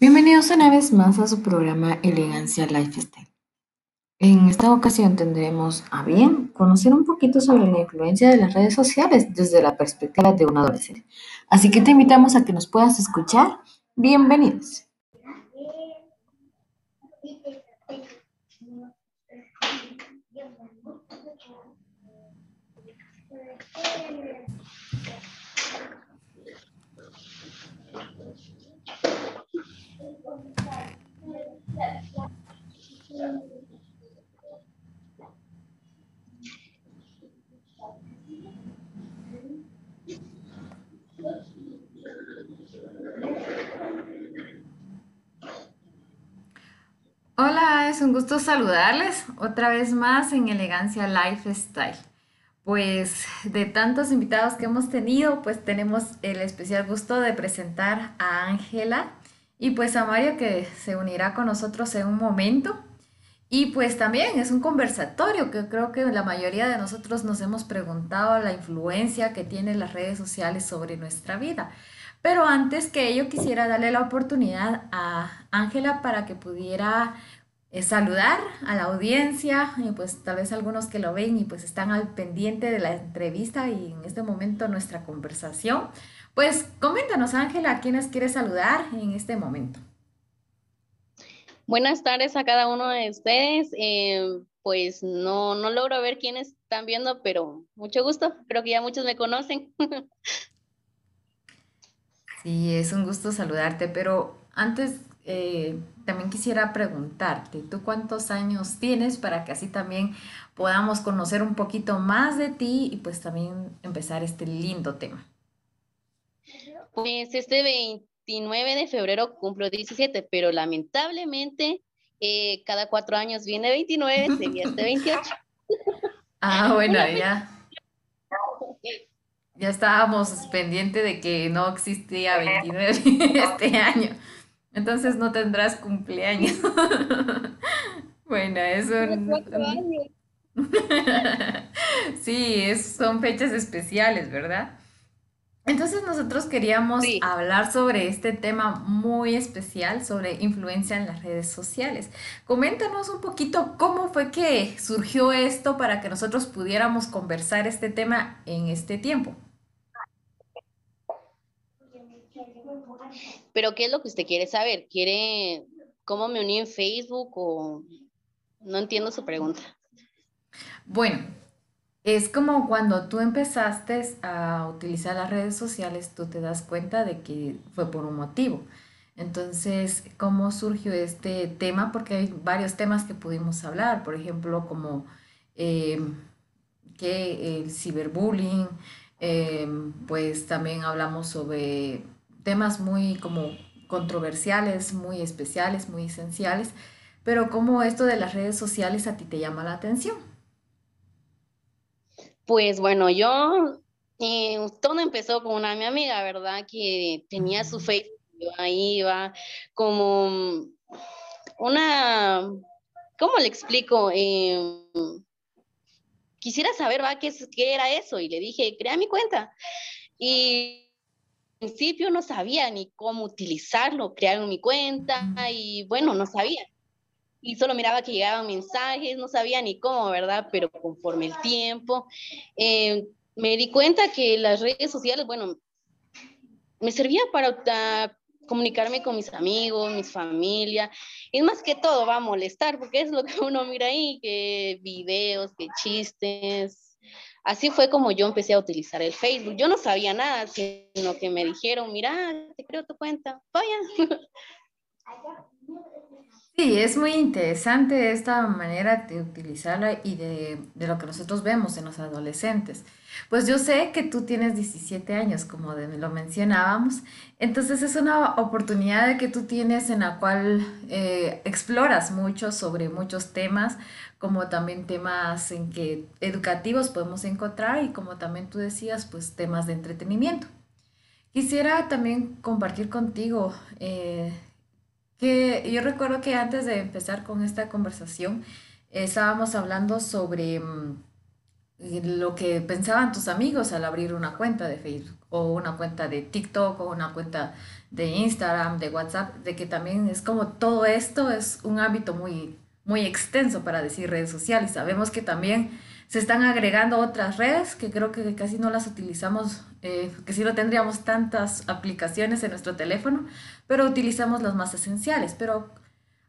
Bienvenidos una vez más a su programa Elegancia Lifestyle. En esta ocasión tendremos a bien conocer un poquito sobre la influencia de las redes sociales desde la perspectiva de un adolescente. Así que te invitamos a que nos puedas escuchar. Bienvenidos. Hola, es un gusto saludarles otra vez más en Elegancia Lifestyle. Pues de tantos invitados que hemos tenido, pues tenemos el especial gusto de presentar a Ángela y pues a Mario que se unirá con nosotros en un momento. Y pues también es un conversatorio que creo que la mayoría de nosotros nos hemos preguntado la influencia que tienen las redes sociales sobre nuestra vida. Pero antes que ello quisiera darle la oportunidad a Ángela para que pudiera eh, saludar a la audiencia y pues tal vez algunos que lo ven y pues están al pendiente de la entrevista y en este momento nuestra conversación. Pues coméntanos Ángela, ¿a quiénes quieres saludar en este momento? Buenas tardes a cada uno de ustedes. Eh, pues no, no logro ver quiénes están viendo, pero mucho gusto. Creo que ya muchos me conocen. Sí, es un gusto saludarte, pero antes eh, también quisiera preguntarte, ¿tú cuántos años tienes para que así también podamos conocer un poquito más de ti y pues también empezar este lindo tema? Pues este 29 de febrero cumplo 17, pero lamentablemente eh, cada cuatro años viene 29, se vierte 28. Ah, bueno, ya. Ya estábamos pendientes de que no existía 29 este año. Entonces no tendrás cumpleaños. bueno, es un... sí, son fechas especiales, ¿verdad? Entonces nosotros queríamos hablar sobre este tema muy especial, sobre influencia en las redes sociales. Coméntanos un poquito cómo fue que surgió esto para que nosotros pudiéramos conversar este tema en este tiempo. Pero ¿qué es lo que usted quiere saber? ¿Quiere cómo me uní en Facebook o no entiendo su pregunta? Bueno, es como cuando tú empezaste a utilizar las redes sociales, tú te das cuenta de que fue por un motivo. Entonces, ¿cómo surgió este tema? Porque hay varios temas que pudimos hablar, por ejemplo, como eh, que el ciberbullying, eh, pues también hablamos sobre temas muy como controversiales, muy especiales, muy esenciales, pero ¿cómo esto de las redes sociales a ti te llama la atención? Pues bueno, yo, eh, todo empezó con una mi amiga, ¿verdad? Que tenía su Facebook, ahí iba como una, ¿cómo le explico? Em, quisiera saber, ¿va? ¿Qué, ¿Qué era eso? Y le dije, crea mi cuenta. Y principio no sabía ni cómo utilizarlo, crearon mi cuenta y bueno, no sabía. Y solo miraba que llegaban mensajes, no sabía ni cómo, ¿verdad? Pero conforme el tiempo, eh, me di cuenta que las redes sociales, bueno, me servían para comunicarme con mis amigos, mis familia, y más que todo va a molestar, porque es lo que uno mira ahí, que videos, que chistes, Así fue como yo empecé a utilizar el Facebook. Yo no sabía nada, sino que me dijeron, mira, te creo tu cuenta, vaya. Sí, es muy interesante esta manera de utilizarla y de, de, lo que nosotros vemos en los adolescentes. Pues yo sé que tú tienes 17 años, como de, lo mencionábamos, entonces es una oportunidad que tú tienes en la cual eh, exploras mucho sobre muchos temas, como también temas en que educativos podemos encontrar y como también tú decías, pues temas de entretenimiento. Quisiera también compartir contigo eh, que yo recuerdo que antes de empezar con esta conversación estábamos hablando sobre mm, lo que pensaban tus amigos al abrir una cuenta de Facebook o una cuenta de TikTok o una cuenta de Instagram, de WhatsApp, de que también es como todo esto es un ámbito muy, muy extenso para decir redes sociales. Sabemos que también se están agregando otras redes que creo que casi no las utilizamos, eh, que sí no tendríamos tantas aplicaciones en nuestro teléfono, pero utilizamos las más esenciales. Pero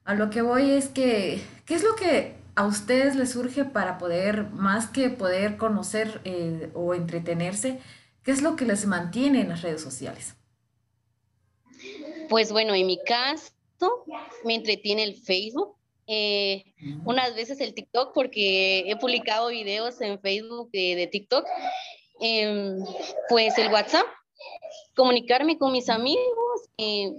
a lo que voy es que, ¿qué es lo que a ustedes les surge para poder, más que poder conocer eh, o entretenerse, qué es lo que les mantiene en las redes sociales? Pues bueno, en mi caso me entretiene el Facebook, eh, unas veces el TikTok porque he publicado videos en Facebook de, TikTok, em, pues el WhatsApp, comunicarme con mis amigos, eh,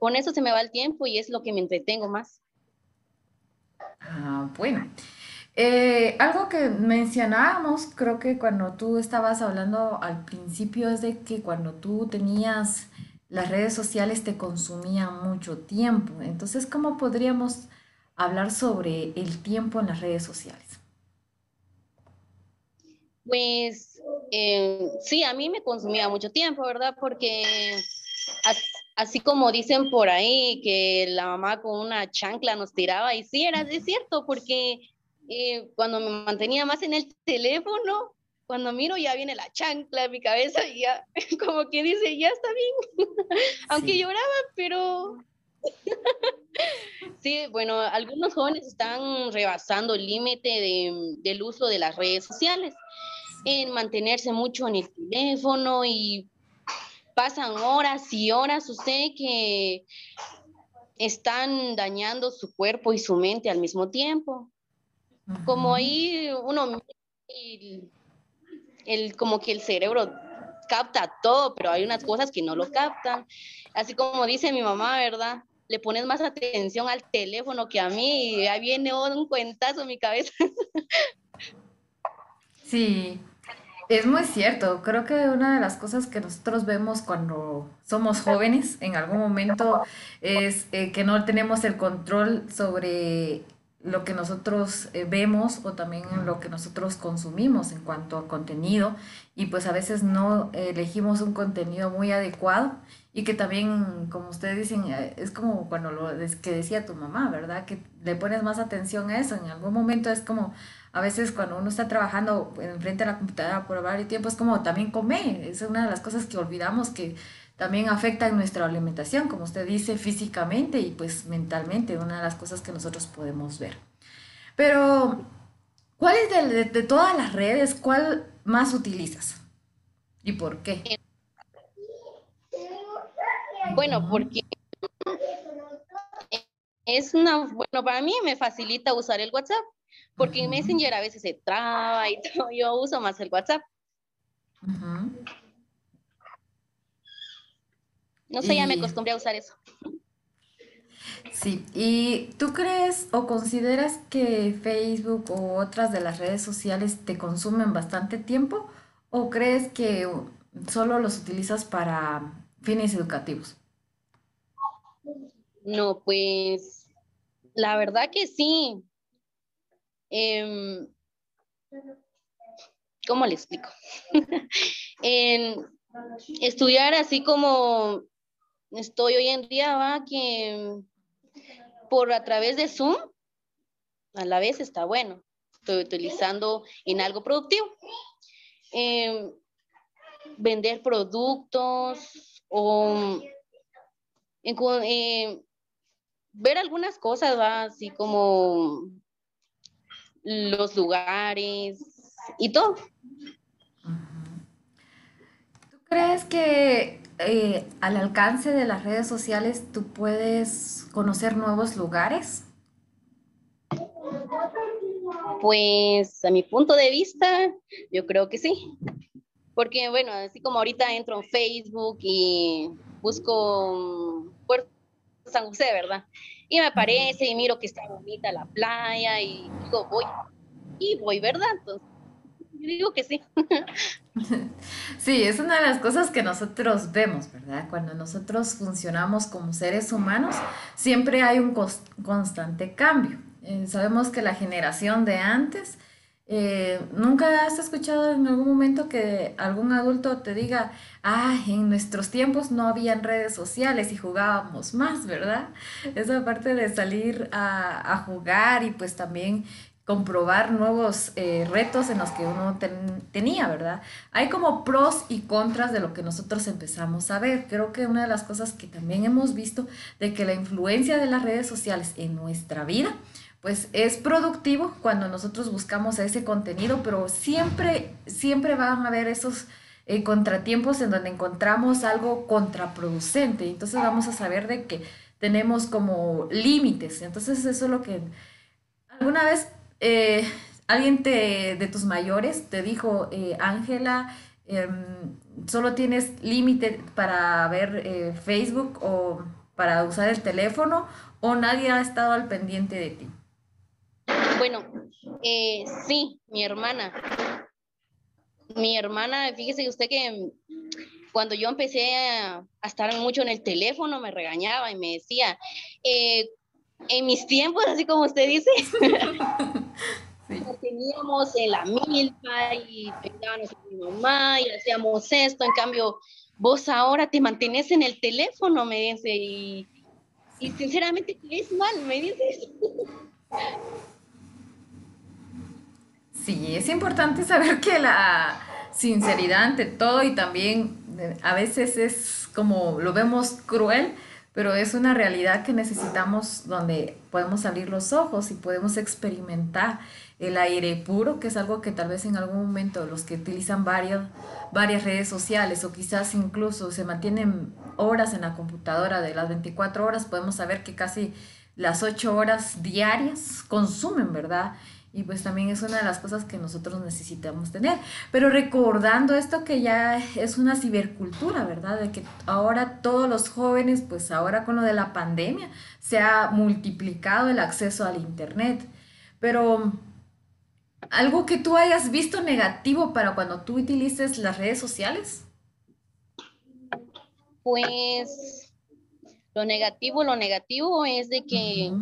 con eso se me va el tiempo y es lo que me entretengo más. Ah, bueno. Eh, algo que mencionábamos, creo que cuando tú estabas hablando al principio, es de que cuando tú tenías las redes sociales te consumían mucho tiempo. Entonces, ¿cómo podríamos hablar sobre el tiempo en las redes sociales? Pues eh, sí, a mí me consumía mucho tiempo, ¿verdad? Porque así como dicen por ahí que la mamá con una chancla nos tiraba, y sí, era es cierto, porque eh, cuando me mantenía más en el teléfono, cuando miro ya viene la chancla en mi cabeza y ya como que dice, ya está bien, aunque lloraba, pero... sí, bueno, algunos jóvenes están rebasando el límite de, del uso de las redes sociales, en mantenerse mucho en el teléfono y pasan horas y horas, usted que están dañando su cuerpo y su mente al mismo tiempo. Como ahí uno, el, como que el cerebro capta todo, pero hay unas cosas que no lo captan. Así como dice mi mamá, ¿verdad? Le pones más atención al teléfono que a mí y ya viene un cuentazo en mi cabeza. Sí, es muy cierto, creo que una de las cosas que nosotros vemos cuando somos jóvenes en algún momento es eh, que no tenemos el control sobre lo que nosotros eh, vemos o también lo que nosotros consumimos en cuanto a contenido y pues a veces no elegimos un contenido muy adecuado y que también, como ustedes dicen, eh, es como cuando lo que decía tu mamá, ¿verdad? Que le pones más atención a eso. En algún momento es como, a veces cuando uno está trabajando enfrente de la computadora por varios tiempo, es como también comer. Es una de las cosas que olvidamos que también afecta en nuestra alimentación, como usted dice, físicamente y pues mentalmente, una de las cosas que nosotros podemos ver. Pero, ¿cuál es de, de todas las redes, cuál más utilizas? ¿Y por qué? Bueno, porque es una, bueno, para mí me facilita usar el WhatsApp, porque en Messenger a veces se traba y todo, yo uso más el WhatsApp. No sé, ya me acostumbré a usar eso. Sí, ¿y tú crees o consideras que Facebook o otras de las redes sociales te consumen bastante tiempo o crees que solo los utilizas para fines educativos? No, pues la verdad que sí. Em, ¿Cómo le explico? en estudiar así como estoy hoy en día, va, que por a través de Zoom, a la vez está bueno. Estoy utilizando en algo productivo. Em, vender productos o en, ver algunas cosas, ¿va? así como los lugares y todo. ¿Tú crees que eh, al alcance de las redes sociales tú puedes conocer nuevos lugares? Pues a mi punto de vista, yo creo que sí. Porque bueno, así como ahorita entro en Facebook y busco San José, ¿verdad? Y me aparece y miro que está bonita la playa y digo, voy. Y voy, ¿verdad? Entonces, yo digo que sí. Sí, es una de las cosas que nosotros vemos, ¿verdad? Cuando nosotros funcionamos como seres humanos, siempre hay un constante cambio. Eh, sabemos que la generación de antes eh, ¿Nunca has escuchado en algún momento que algún adulto te diga, ah, en nuestros tiempos no habían redes sociales y jugábamos más, ¿verdad? Esa parte de salir a, jugar y pues también comprobar nuevos eh, retos en los que uno tenía, ¿verdad? Hay como pros y contras de lo que nosotros empezamos a ver. Creo que una de las cosas que también hemos visto de que la influencia de las redes sociales en nuestra vida, pues es productivo cuando nosotros buscamos ese contenido, pero siempre, siempre van a haber esos eh, contratiempos en donde encontramos algo contraproducente. Entonces vamos a saber de que tenemos como límites. Entonces eso es lo que alguna vez eh, alguien de tus mayores te dijo, eh, Ángela, em, solo tienes límite para ver Facebook o para usar el teléfono o nadie ha estado al pendiente de ti? Bueno, sí, mi hermana. Mi hermana, fíjese usted que cuando yo empecé a, estar mucho en el teléfono me regañaba y me decía, en mis tiempos, así como usted dice, teníamos en la milpa y pegábamos a mi mamá y hacíamos esto, en cambio, vos ahora te mantenés en el teléfono, me dice, y, y sinceramente es mal, me dice. Sí, es importante saber que la sinceridad ante todo y también eh, a veces es como lo vemos cruel, pero es una realidad que necesitamos donde podemos abrir los ojos y podemos experimentar el aire puro, que es algo que tal vez en algún momento los que utilizan varias, varias redes sociales o quizás incluso se mantienen horas en la computadora de las 24 horas, podemos saber que casi las 8 horas diarias consumen, ¿verdad? Y pues también es una de las cosas que nosotros necesitamos tener. Pero recordando esto que ya es una cibercultura, ¿verdad? De que ahora todos los jóvenes, pues ahora con lo de la pandemia, se ha multiplicado el acceso al Internet. Pero algo que tú hayas visto negativo para cuando tú utilices las redes sociales. Pues lo negativo, lo negativo es de que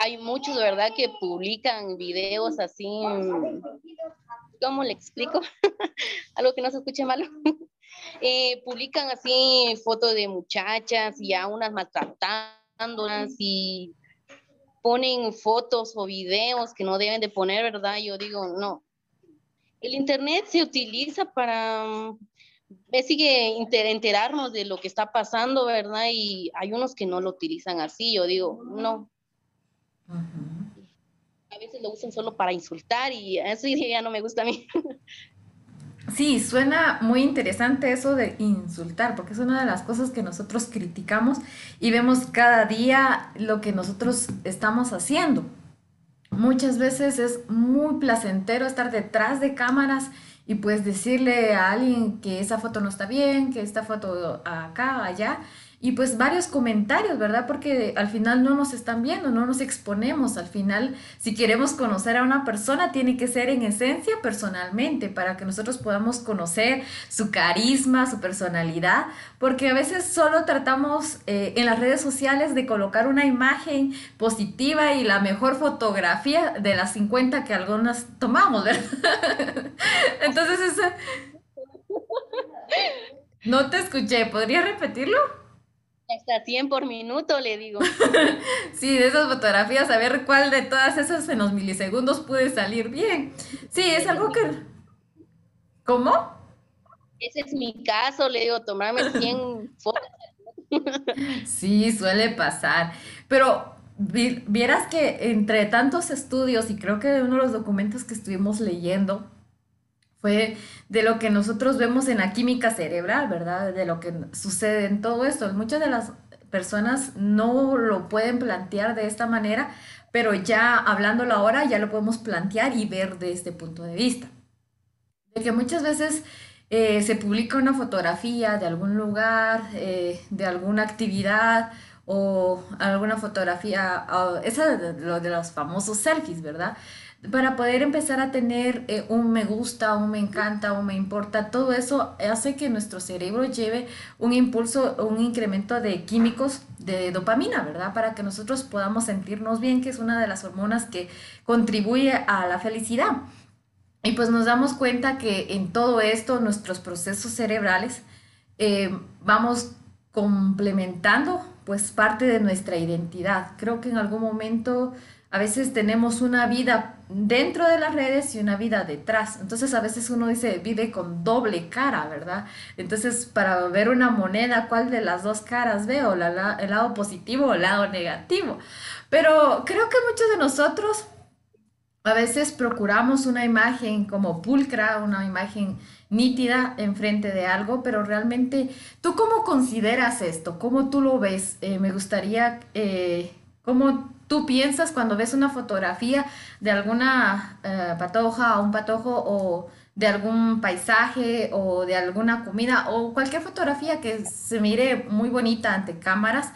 hay muchos, de verdad, que publican videos así, ¿cómo le explico? Algo que no se escuche malo. Eh, publican así fotos de muchachas y a unas maltratándolas y ponen fotos o videos que no deben de poner, ¿verdad? Yo digo, no. El Internet se utiliza para sigue enterarnos de lo que está pasando, ¿verdad? Y hay unos que no lo utilizan así. Yo digo, no, a veces lo usan solo para insultar y eso ya no me gusta a mí. Sí, suena muy interesante eso de insultar, porque es una de las cosas que nosotros criticamos y vemos cada día lo que nosotros estamos haciendo. Muchas veces es muy placentero estar detrás de cámaras y pues decirle a alguien que esa foto no está bien, que esta foto acá, allá, y pues varios comentarios, ¿verdad? Porque al final no nos están viendo, no nos exponemos. Al final, si queremos conocer a una persona, tiene que ser en esencia personalmente, para que nosotros podamos conocer su carisma, su personalidad, porque a veces solo tratamos eh, en las redes sociales de colocar una imagen positiva y la mejor fotografía de las 50 que algunas tomamos, ¿verdad? Entonces, eso... No te escuché, ¿podrías repetirlo? Hasta 100 por minuto, le digo. sí, de esas fotografías, a ver cuál de todas esas en los milisegundos puede salir bien. Sí, es algo que... ¿Cómo? Ese es mi caso, le digo, tomarme 100 fotos. sí, suele pasar. Pero vieras que entre tantos estudios, y creo que uno de los documentos que estuvimos leyendo, de lo que nosotros vemos en la química cerebral, ¿verdad? De lo que sucede en todo esto. Muchas de las personas no lo pueden plantear de esta manera, pero ya hablándolo ahora ya lo podemos plantear y ver de este punto de vista. De que muchas veces eh, se publica una fotografía de algún lugar, eh, de alguna actividad o alguna fotografía, esa de, lo de los famosos selfies, ¿verdad? Para poder empezar a tener eh, un me gusta, un me encanta, un me importa, todo eso hace que nuestro cerebro lleve un impulso, un incremento de químicos de dopamina, ¿verdad? Para que nosotros podamos sentirnos bien, que es una de las hormonas que contribuye a la felicidad. Y pues nos damos cuenta que en todo esto nuestros procesos cerebrales eh, vamos complementando pues parte de nuestra identidad. Creo que en algún momento a veces tenemos una vida dentro de las redes y una vida detrás. Entonces a veces uno dice, vive con doble cara, ¿verdad? Entonces para ver una moneda, ¿cuál de las dos caras veo? ¿El lado positivo o el lado negativo? Pero creo que muchos de nosotros a veces procuramos una imagen como pulcra, una imagen nítida enfrente de algo, pero realmente, ¿tú cómo consideras esto? ¿Cómo tú lo ves? Eh, me gustaría, eh, ¿cómo tú piensas cuando ves una fotografía de alguna eh, patoja o un patojo o de algún paisaje o de alguna comida o cualquier fotografía que se mire muy bonita ante cámaras?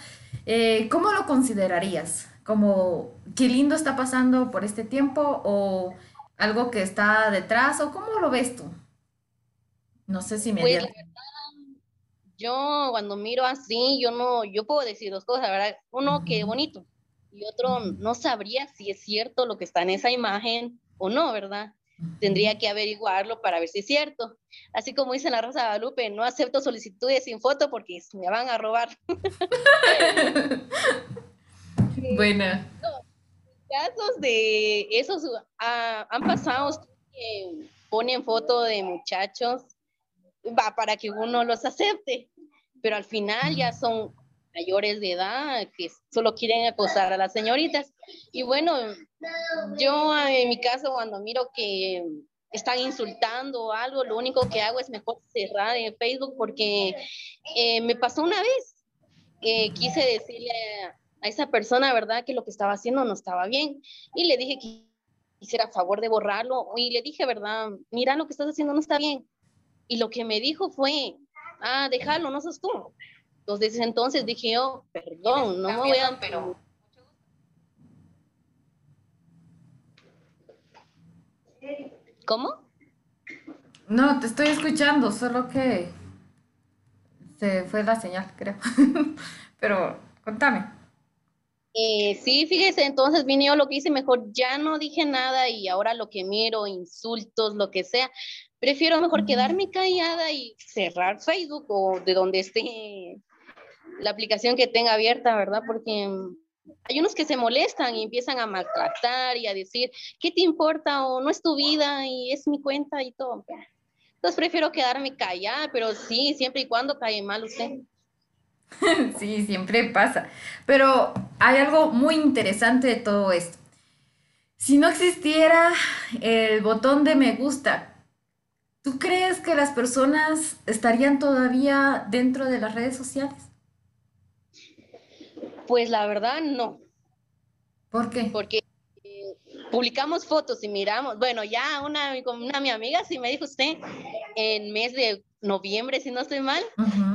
¿Cómo lo considerarías? ¿Como qué lindo está pasando por este tiempo o algo que está detrás o cómo lo ves tú? No sé si me pues, yo cuando miro así, yo no, yo puedo decir dos cosas, ¿verdad? Uno, que bonito, y otro, no sabría si es cierto lo que está en esa imagen o no, ¿verdad? Tendría que averiguarlo para ver si es cierto. Así como dice la Rosa Guadalupe, no acepto solicitudes sin foto porque me van a robar. Buena. casos de esos ah, han pasado que ponen foto de muchachos va para que uno los acepte, pero al final ya son mayores de edad que solo quieren acosar a las señoritas. Y bueno, yo en mi caso cuando miro que están insultando o algo, lo único que hago es mejor cerrar en Facebook porque eh, me pasó una vez que quise decirle a esa persona, ¿verdad?, que lo que estaba haciendo no estaba bien. Y le dije que hiciera favor de borrarlo y le dije, ¿verdad? Mira, lo que estás haciendo no está bien. Y lo que me dijo fue, ah, déjalo, no sos tú. Entonces, entonces dije yo, perdón, no me voy a... Pero... ¿Cómo? No, te estoy escuchando, solo que se fue la señal, creo. pero contame. Eh, sí, fíjese, entonces vine yo lo que hice mejor, ya no dije nada y ahora lo que miro, insultos, lo que sea, prefiero mejor quedarme callada y cerrar Facebook o de donde esté la aplicación que tenga abierta, ¿verdad? Porque hay unos que se molestan y empiezan a maltratar y a decir, ¿qué te importa? O no es tu vida y es mi cuenta y todo. Entonces prefiero quedarme callada, pero sí, siempre y cuando cae mal usted. Sí, siempre pasa. Pero hay algo muy interesante de todo esto. Si no existiera el botón de me gusta ¿Tú crees que las personas estarían todavía dentro de las redes sociales? Pues la verdad no. ¿Por qué? Porque eh, publicamos fotos y miramos, bueno, ya una, una mi amiga sí me dijo usted, en mes de noviembre, si no estoy mal,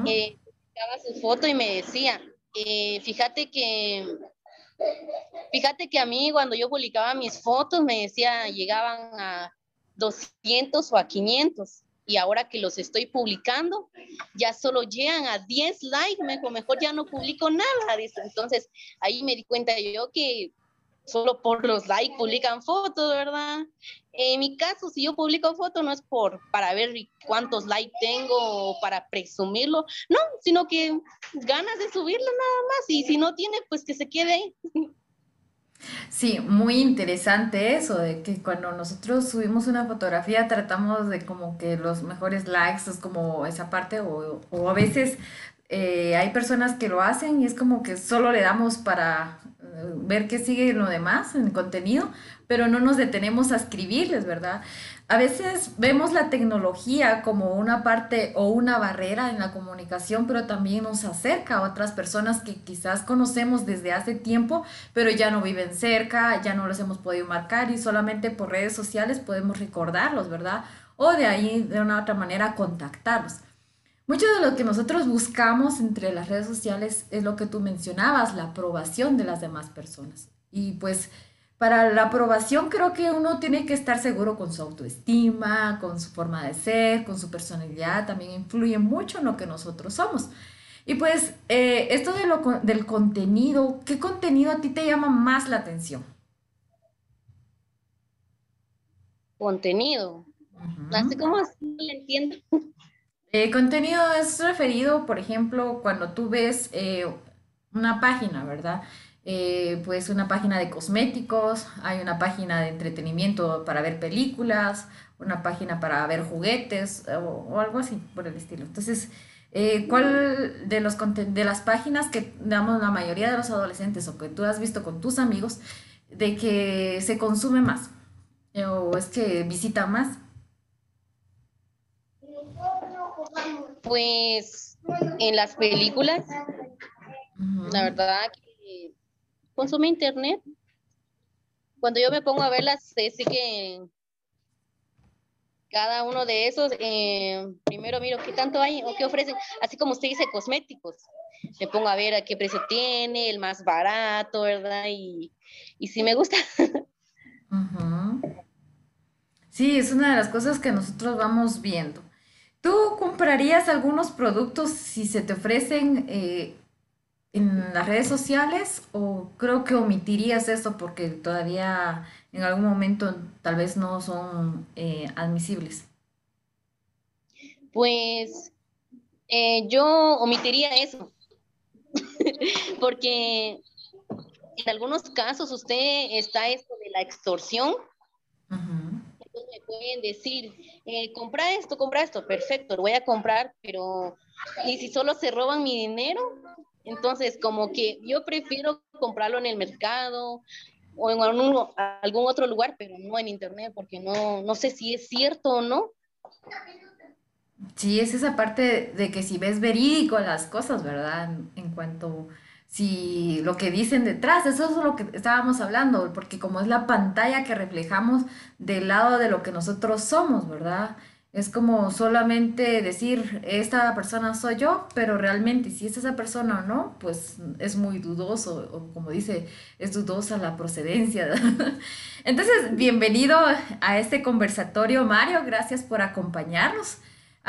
eh, publicaba su foto y me decía, eh, fíjate que, fíjate que a mí cuando yo publicaba mis fotos me decía, llegaban a 200 o a 500 y ahora que los estoy publicando, ya solo llegan a 10 likes, mejor, mejor ya no publico nada. Entonces ahí me di cuenta yo que solo por los likes publican fotos, ¿verdad? En mi caso, si yo publico fotos no es por para ver cuántos likes tengo o para presumirlo, no, sino que ganas de subirlo nada más y si no tiene, pues que se quede ahí. Sí, muy interesante eso, de que cuando nosotros subimos una fotografía tratamos de como que los mejores likes es como esa parte, o, o a veces eh, hay personas que lo hacen y es como que solo le damos para eh, ver qué sigue lo demás, en el contenido, pero no nos detenemos a escribirles, ¿verdad? A veces vemos la tecnología como una parte o una barrera en la comunicación, pero también nos acerca a otras personas que quizás conocemos desde hace tiempo, pero ya no viven cerca, ya no los hemos podido marcar y solamente por redes sociales podemos recordarlos, ¿verdad? O de ahí de una u otra manera contactarlos. Mucho de lo que nosotros buscamos entre las redes sociales es lo que tú mencionabas, la aprobación de las demás personas. Y pues para la aprobación creo que uno tiene que estar seguro con su autoestima, con su forma de ser, con su personalidad, también influye mucho en lo que nosotros somos. Y pues eh, esto de lo, del contenido, ¿qué contenido a ti te llama más la atención? Contenido. Así como así le entiendo. Eh, contenido es referido, por ejemplo, cuando tú ves eh, una página, ¿verdad? Eh, pues una página de cosméticos, hay una página de entretenimiento para ver películas, una página para ver juguetes o, algo así por el estilo. Entonces, eh, ¿cuál de, los, de las páginas que, damos la mayoría de los adolescentes o que tú has visto con tus amigos, de que se consume más eh, o es que visita más? Pues en las películas, la verdad consume internet. Cuando yo me pongo a verlas, sé que cada uno de esos, eh, primero miro qué tanto hay o qué ofrecen, así como usted dice, cosméticos. Me pongo a ver a qué precio tiene, el más barato, ¿verdad? Y, y sí me gusta. Sí, es una de las cosas que nosotros vamos viendo. ¿Tú comprarías algunos productos si se te ofrecen eh, en las redes sociales o creo que omitirías eso porque todavía en algún momento tal vez no son eh, admisibles? Pues eh, yo omitiría eso, porque en algunos casos usted está esto de la extorsión. Entonces me pueden decir, eh, compra esto, compra esto, perfecto, lo voy a comprar, pero ¿y si solo se roban mi dinero? Entonces, como que yo prefiero comprarlo en el mercado o en algún, otro lugar, pero no en internet, porque no, no sé si es cierto o no. Sí, es esa parte de que si ves verídico las cosas, ¿verdad? En cuanto si lo que dicen detrás, eso es lo que estábamos hablando, porque como es la pantalla que reflejamos del lado de lo que nosotros somos, ¿verdad? Es como solamente decir, esta persona soy yo, pero realmente si es esa persona o no, pues es muy dudoso, o como dice, es dudosa la procedencia. Entonces, bienvenido a este conversatorio, Mario, gracias por acompañarnos.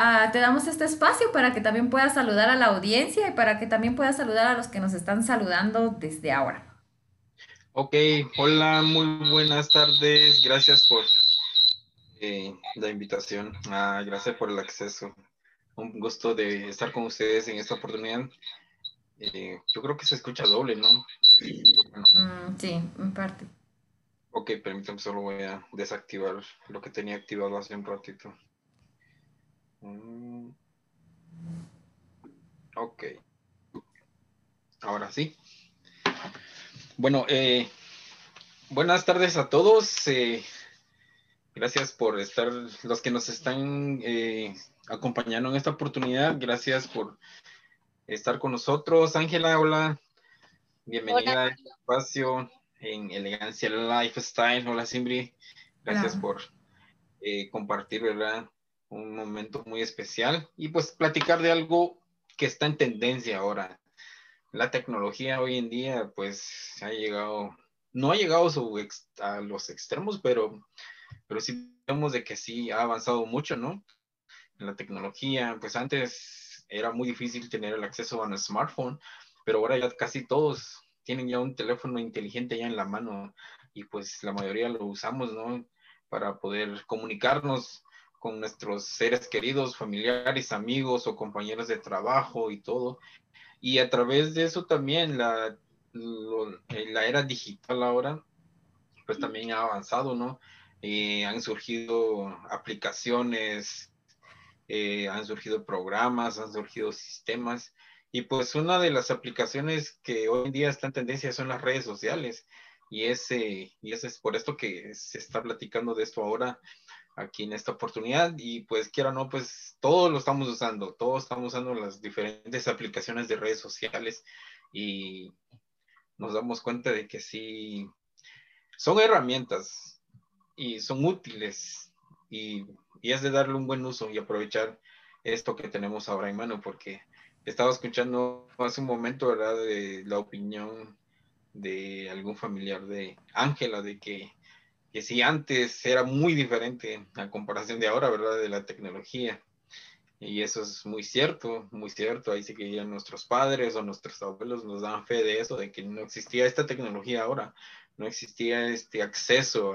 Ah, te damos este espacio para que también puedas saludar a la audiencia y para que también puedas saludar a los que nos están saludando desde ahora. Ok, hola, muy buenas tardes, gracias por eh, la invitación. Ah, gracias por el acceso. Un gusto de estar con ustedes en esta oportunidad. Eh, yo creo que se escucha doble, ¿no? Mm, sí, en parte. Ok, permítame, solo voy a desactivar lo que tenía activado hace un ratito. Mm. Ok. Ahora sí. Bueno, eh, buenas tardes a todos. Eh, Gracias por estar, los que nos están eh, acompañando en esta oportunidad. Gracias por estar con nosotros. Ángela, hola. Bienvenida al espacio en Elegancia Lifestyle. Hola, Simbri. Gracias por eh, compartir, ¿verdad? Un momento muy especial y pues platicar de algo que está en tendencia ahora. La tecnología hoy en día, pues, ha llegado, no ha llegado a los extremos, pero pero sí vemos de que sí ha avanzado mucho, ¿no? En la tecnología, pues antes era muy difícil tener el acceso a un smartphone, pero ahora ya casi todos tienen ya un teléfono inteligente ya en la mano y pues la mayoría lo usamos, ¿no? Para poder comunicarnos con nuestros seres queridos, familiares, amigos o compañeros de trabajo y todo. Y a través de eso también la, la era digital ahora, pues también ha avanzado, ¿no? Eh, han surgido aplicaciones, eh, han surgido programas, han surgido sistemas. Y pues una de las aplicaciones que hoy en día está en tendencia son las redes sociales. Y ese, y ese es por esto que se está platicando de esto ahora aquí en esta oportunidad. Y pues quiera o no, pues todos lo estamos usando, todos estamos usando las diferentes aplicaciones de redes sociales y nos damos cuenta de que sí, son herramientas, y son útiles y, y, es de darle un buen uso y aprovechar esto que tenemos ahora en mano porque estaba escuchando hace un momento, ¿verdad? De la opinión de algún familiar de Ángela, de que, que si antes era muy diferente a comparación de ahora, ¿verdad? De la tecnología. Y eso es muy cierto, muy cierto. Ahí sí que ya nuestros padres o nuestros abuelos nos dan fe de eso, de que no existía esta tecnología ahora, no existía este acceso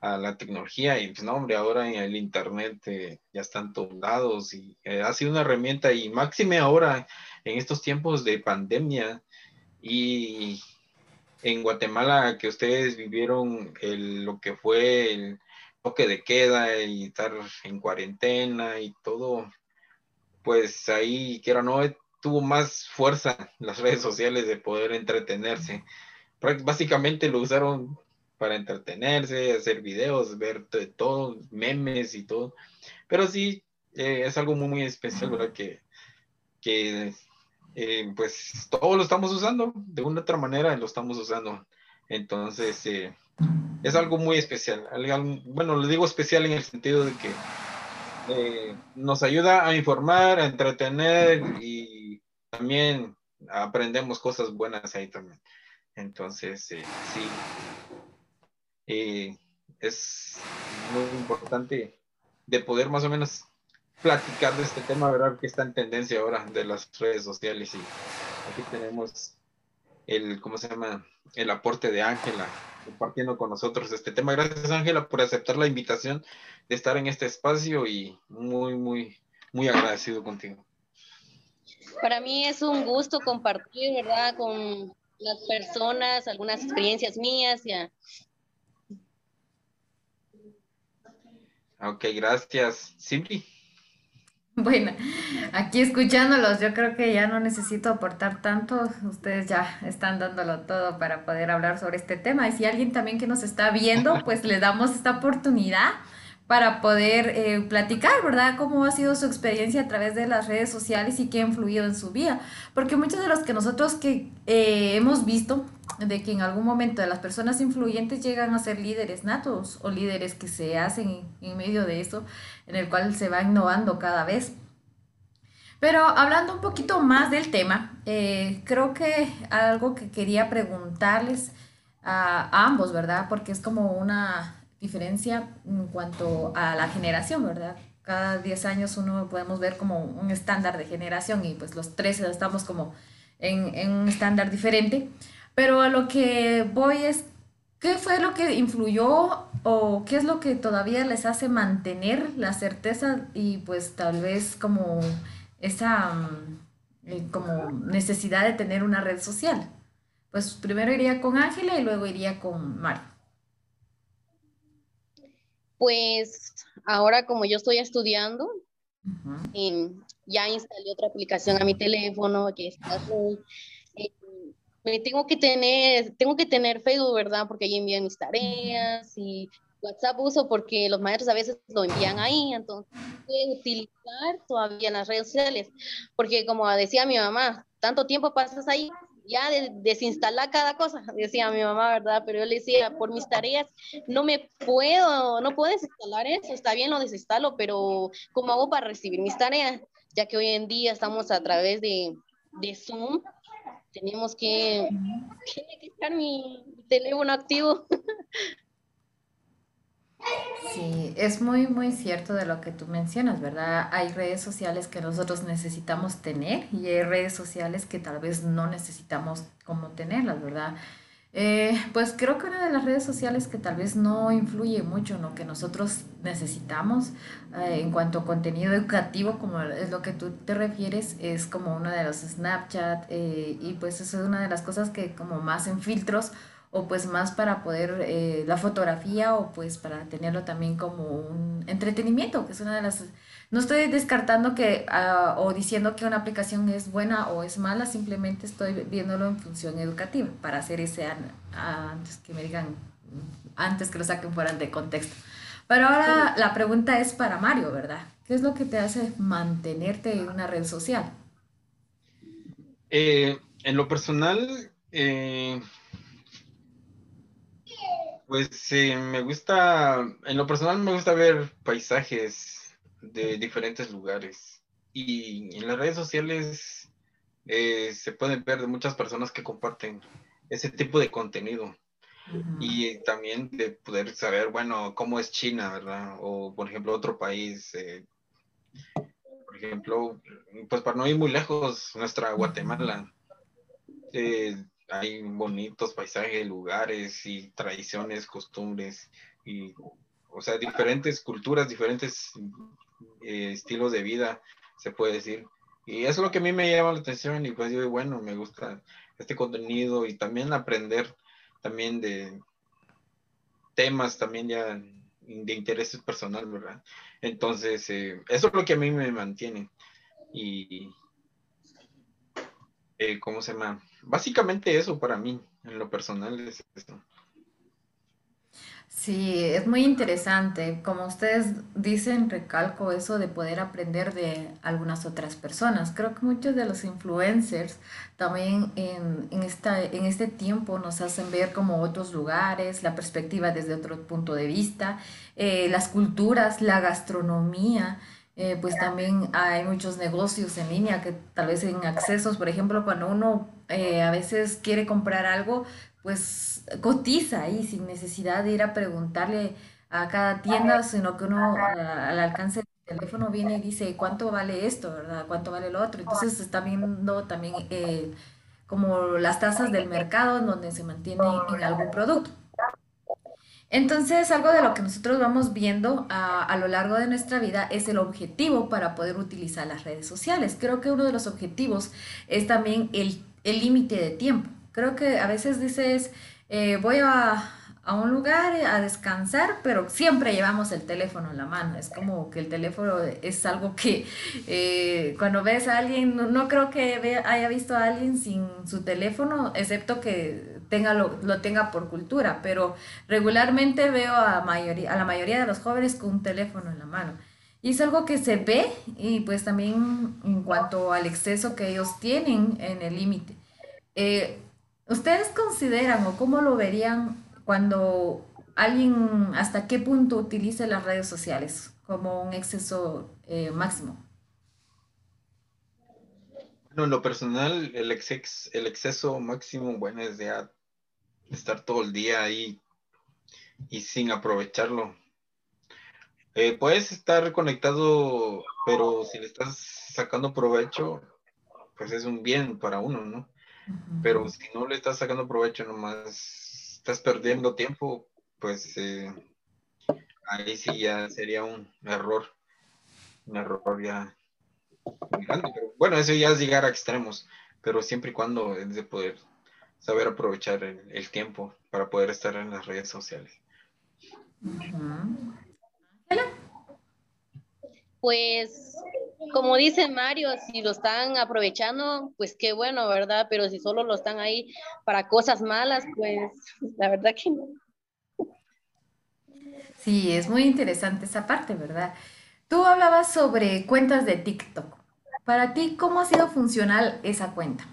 a la tecnología. Y pues no, hombre, ahora en el Internet eh, ya están todos y eh, ha sido una herramienta y máxime ahora en estos tiempos de pandemia y en Guatemala que ustedes vivieron lo que fue el toque de queda y estar en cuarentena y todo, pues ahí, quiero no, tuvo más fuerza las redes sociales de poder entretenerse. Básicamente lo usaron para entretenerse, hacer videos, ver todo, memes y todo. Pero sí, eh, es algo muy, muy especial, ¿verdad? Que, que eh, pues todo lo estamos usando, de una otra manera lo estamos usando. Entonces, eh, es algo muy especial. Bueno, le digo especial en el sentido de que nos ayuda a informar, a entretener y también aprendemos cosas buenas ahí también. Entonces, sí, eh, es muy importante de poder más o menos platicar de este tema, ¿verdad? Que está en tendencia ahora de las redes sociales y aquí tenemos el, ¿cómo se llama? El aporte de Ángela compartiendo con nosotros este tema. Gracias, Ángela, por aceptar la invitación de estar en este espacio y muy, muy, muy agradecido contigo. Para mí es un gusto compartir, ¿verdad? Con las personas, algunas experiencias mías. Ya. Ok, gracias. Simpli. Bueno, aquí escuchándolos, yo creo que ya no necesito aportar tanto, ustedes ya están dándolo todo para poder hablar sobre este tema. Y si alguien también que nos está viendo, pues le damos esta oportunidad para poder eh, platicar, ¿verdad? Cómo ha sido su experiencia a través de las redes sociales y qué ha influido en su vida. Porque muchos de los que nosotros que eh, hemos visto, de que en algún momento de las personas influyentes llegan a ser líderes natos o líderes que se hacen en medio de eso, en el cual se va innovando cada vez. Pero hablando un poquito más del tema, eh, creo que algo que quería preguntarles a ambos, ¿verdad? Porque es como una diferencia en cuanto a la generación, ¿verdad? Cada 10 años uno podemos ver como un estándar de generación y pues los 13 estamos como en, en un estándar diferente. Pero a lo que voy es, ¿qué fue lo que influyó o qué es lo que todavía les hace mantener la certeza y pues tal vez como esa mm, eh, como necesidad de tener una red social? Pues primero iría con Ángela y luego iría con Mario. Pues ahora como yo estoy estudiando, em, ya instalé otra aplicación a mi teléfono que es eh, me tengo que tener, tengo que tener Facebook, ¿verdad? Porque ahí envían mis tareas y WhatsApp uso porque los maestros a veces lo envían ahí, entonces utilizar todavía las redes sociales, porque como decía mi mamá, tanto tiempo pasas ahí ya de, desinstalar cada cosa, decía mi mamá, ¿verdad? Pero yo le decía, por mis tareas, no me puedo, no puedes instalar eso, está bien, lo desinstalo, pero ¿cómo hago para recibir mis tareas? Ya que hoy en día estamos a través de, de Zoom, tenemos que, que estar mi teléfono activo. Sí, es muy, muy cierto de lo que tú mencionas, ¿verdad? Hay redes sociales que nosotros necesitamos tener y hay redes sociales que tal vez no necesitamos como tenerlas, ¿verdad? Eh, pues creo que una de las redes sociales que tal vez no influye mucho en lo que nosotros necesitamos eh, en cuanto a contenido educativo, como es lo que tú te refieres, es como una de los Snapchat eh, y pues eso es una de las cosas que como más en filtros o pues más para poder eh, la fotografía o pues para tenerlo también como un entretenimiento, que es una de las... No estoy descartando que ah, o diciendo que una aplicación es buena o es mala, simplemente estoy viéndolo en función educativa para hacer ese antes que me digan, antes que lo saquen fuera de contexto. Pero ahora la pregunta es para Mario, ¿verdad? ¿Qué es lo que te hace mantenerte en una red social? Eh, en lo personal, eh, pues sí, me gusta, en lo personal me gusta ver paisajes de diferentes lugares y en las redes sociales eh, se pueden ver de muchas personas que comparten ese tipo de contenido. Y también de poder saber, bueno, cómo es China, ¿verdad? O, por ejemplo, otro país. Eh, por ejemplo, pues para no ir muy lejos, nuestra Guatemala. Eh, hay bonitos paisajes, lugares y tradiciones, costumbres y, o sea, diferentes culturas, diferentes eh, estilos de vida, se puede decir. Y eso es lo que a mí me llama la atención y pues yo, bueno, me gusta este contenido y también aprender también de temas también ya de interés personal, ¿verdad? Entonces, eh, eso es lo que a mí me mantiene. Y, eh, ¿cómo se llama? Básicamente eso para mí, en lo personal es esto. Sí, es muy interesante. Como ustedes dicen, recalco eso de poder aprender de algunas otras personas. Creo que muchos de los influencers también en, en, esta, en este tiempo nos hacen ver como otros lugares, la perspectiva desde otro punto de vista, eh, las culturas, la gastronomía. Eh, pues también hay muchos negocios en línea que tal vez en accesos, por ejemplo, cuando uno eh, a veces quiere comprar algo, pues cotiza ahí sin necesidad de ir a preguntarle a cada tienda, sino que uno al alcance del teléfono viene y dice cuánto vale esto, ¿verdad? ¿Cuánto vale lo otro? Entonces está viendo también eh, como las tasas del mercado en donde se mantiene en algún producto. Entonces, algo de lo que nosotros vamos viendo a, a, lo largo de nuestra vida es el objetivo para poder utilizar las redes sociales. Creo que uno de los objetivos es también el límite de tiempo. Creo que a veces dices, eh, voy a, un lugar a descansar, pero siempre llevamos el teléfono en la mano. Es como que el teléfono es algo que eh, cuando ves a alguien, no, creo que haya visto a alguien sin su teléfono, excepto que tenga lo, lo tenga por cultura, pero regularmente veo a, mayoría, a la mayoría de los jóvenes con un teléfono en la mano. Y es algo que se ve y pues también en cuanto al exceso que ellos tienen en el límite. Eh, ¿Ustedes consideran o cómo lo verían cuando alguien hasta qué punto utilice las redes sociales como un exceso eh, máximo? Bueno, en lo personal, el, el exceso máximo, bueno, es de estar todo el día ahí y sin aprovecharlo. Eh, puedes estar conectado, pero si le estás sacando provecho, pues es un bien para uno, ¿no? Pero si no le estás sacando provecho, nomás estás perdiendo tiempo, pues eh, ahí sí ya sería un error, un error ya grande. bueno, eso ya es llegar a extremos, pero siempre y cuando es de poder saber aprovechar el, tiempo para poder estar en las redes sociales. Pues como dice Mario, si lo están aprovechando, pues qué bueno, ¿verdad? Pero si solo lo están ahí para cosas malas, pues la verdad que no. Sí, es muy interesante esa parte, ¿verdad? Tú hablabas sobre cuentas de TikTok. Para ti, ¿cómo ha sido funcional esa cuenta?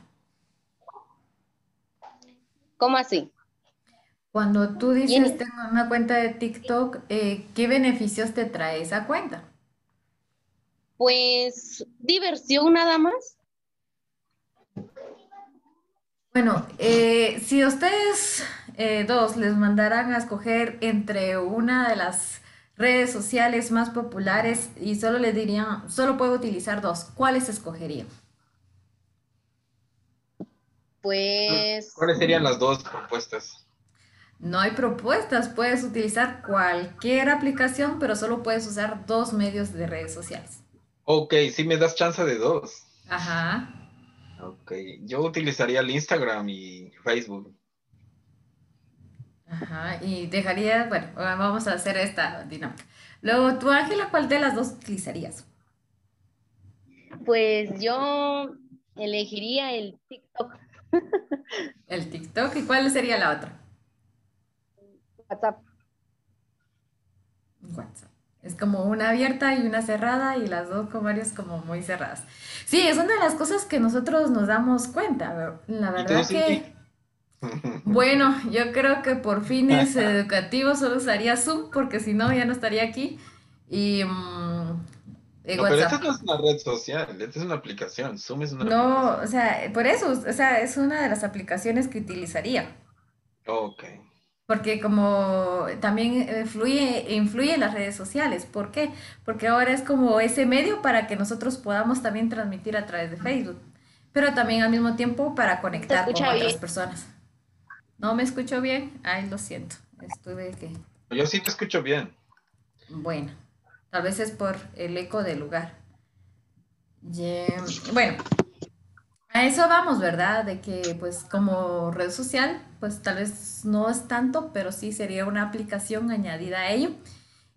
¿Cómo así? Cuando tú dices tengo una cuenta de TikTok, eh, ¿qué beneficios te trae esa cuenta? Pues diversión nada más. Bueno, eh, si ustedes eh, dos les mandaran a escoger entre una de las redes sociales más populares y solo les dirían, solo puedo utilizar dos, ¿cuáles escogerían? Pues... ¿Cuáles serían las dos propuestas? No hay propuestas, puedes utilizar cualquier aplicación, pero solo puedes usar dos medios de redes sociales. Ok, sí me das chance de dos. Ajá. Ok, yo utilizaría el Instagram y Facebook. Ajá, y dejaría, bueno, vamos a hacer esta dinámica. Luego, tú, Ángela, ¿cuál de las dos utilizarías? Pues yo elegiría el TikTok. El TikTok, ¿y cuál sería la otra? WhatsApp. WhatsApp. Es como una abierta y una cerrada y las dos con varios como muy cerradas. Sí, es una de las cosas que nosotros nos damos cuenta. La verdad que... Bueno, yo creo que por fines educativos solo usaría Zoom porque si no ya no estaría aquí. Y mm, no, pero esta no es una red social, esta es una aplicación. Zoom es una No, o sea, por eso, o sea, es una de las aplicaciones que utilizaría. Ok. Porque como también influye, influye en las redes sociales. ¿Por qué? Porque ahora es como ese medio para que nosotros podamos también transmitir a través de Facebook. Pero también al mismo tiempo para conectar con otras personas. ¿No me escucho bien? Ay, lo siento. Estuve que... Yo sí te escucho bien. Bueno, tal vez es por el eco del lugar. Bueno, a eso vamos, ¿verdad? De que pues como red social, pues tal vez no es tanto, pero sí sería una aplicación añadida a ello.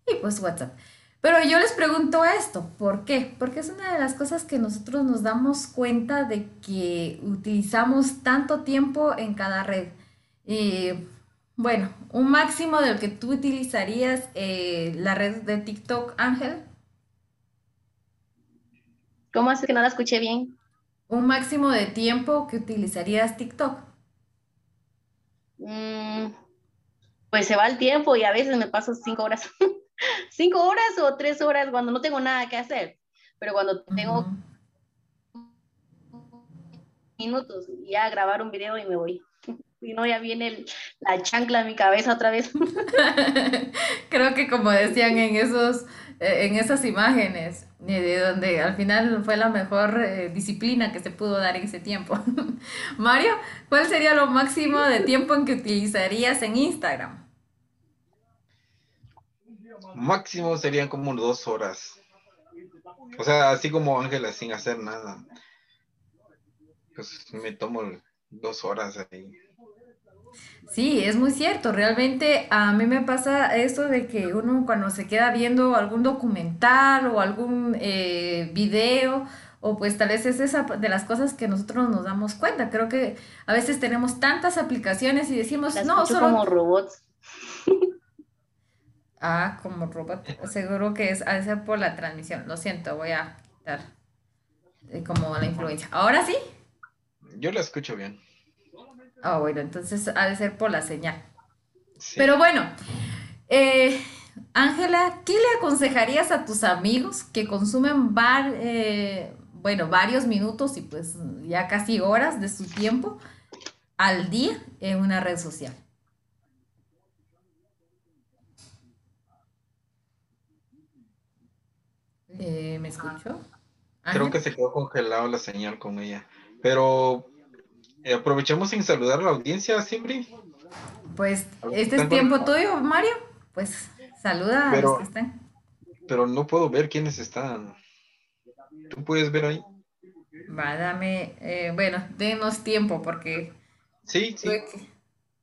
Y pues WhatsApp. Pero yo les pregunto esto, ¿por qué? Porque es una de las cosas que nosotros nos damos cuenta de que utilizamos tanto tiempo en cada red. Y bueno, un máximo del que tú utilizarías eh, la red de TikTok, Ángel. ¿Cómo hace que no la escuché bien? Un máximo de tiempo que utilizarías TikTok. Mm, pues se va el tiempo y a veces me paso cinco horas. cinco horas o tres horas cuando no tengo nada que hacer. Pero cuando tengo minutos, ya grabar un video y me voy. Si no, ya viene la chancla en mi cabeza otra vez. Creo que como decían en esos, eh, en esas imágenes, de donde al final fue la mejor eh, disciplina que se pudo dar en ese tiempo. Mario, ¿cuál sería lo máximo de tiempo en que utilizarías en Instagram? Máximo serían como dos horas. O sea, así como Ángela sin hacer nada. Pues me tomo dos horas ahí. Sí, es muy cierto. Realmente a mí me pasa esto de que uno cuando se queda viendo algún documental o algún eh, video, o pues tal vez es esa de las cosas que nosotros nos damos cuenta. Creo que a veces tenemos tantas aplicaciones y decimos, no, solo... como robots. Ah, como robot. Seguro que es a ser por la transmisión. Lo siento, voy a quitar eh, como la influencia. ¿Ahora sí? Yo la escucho bien. Ah, bueno, entonces ha de ser por la señal. Pero bueno, eh, Ángela, ¿qué le aconsejarías a tus amigos que consumen eh, bueno, varios minutos y pues ya casi horas de su tiempo al día en una red social? Eh, ¿Me escucho? Creo que se quedó congelado la señal con ella. Pero eh, aprovechamos en saludar a la audiencia, Simbri. Pues este es tiempo tuyo, Mario. Pues saluda a los que están. Pero no puedo ver quiénes están. ¿Tú puedes ver ahí? Va, dame, eh, bueno, denos tiempo porque... Sí, sí.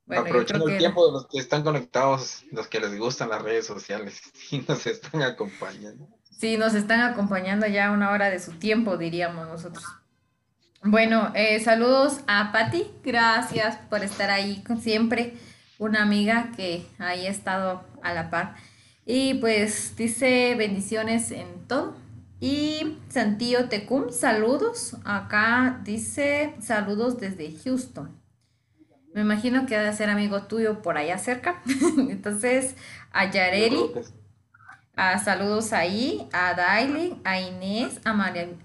Aprovechando el tiempo de los que están conectados, los que les gustan las redes sociales y nos están acompañando. Sí, nos están acompañando ya una hora de su tiempo, diríamos nosotros. Bueno, eh, saludos a Patti, gracias por estar ahí con siempre, una amiga que ahí ha estado a la par. Y pues dice bendiciones en todo. Y Santío Tecum, saludos. Acá dice saludos desde Houston. Me imagino que debe ser amigo tuyo por allá cerca. Entonces, a Yareli. A saludos ahí, a Daily, a Inés, a,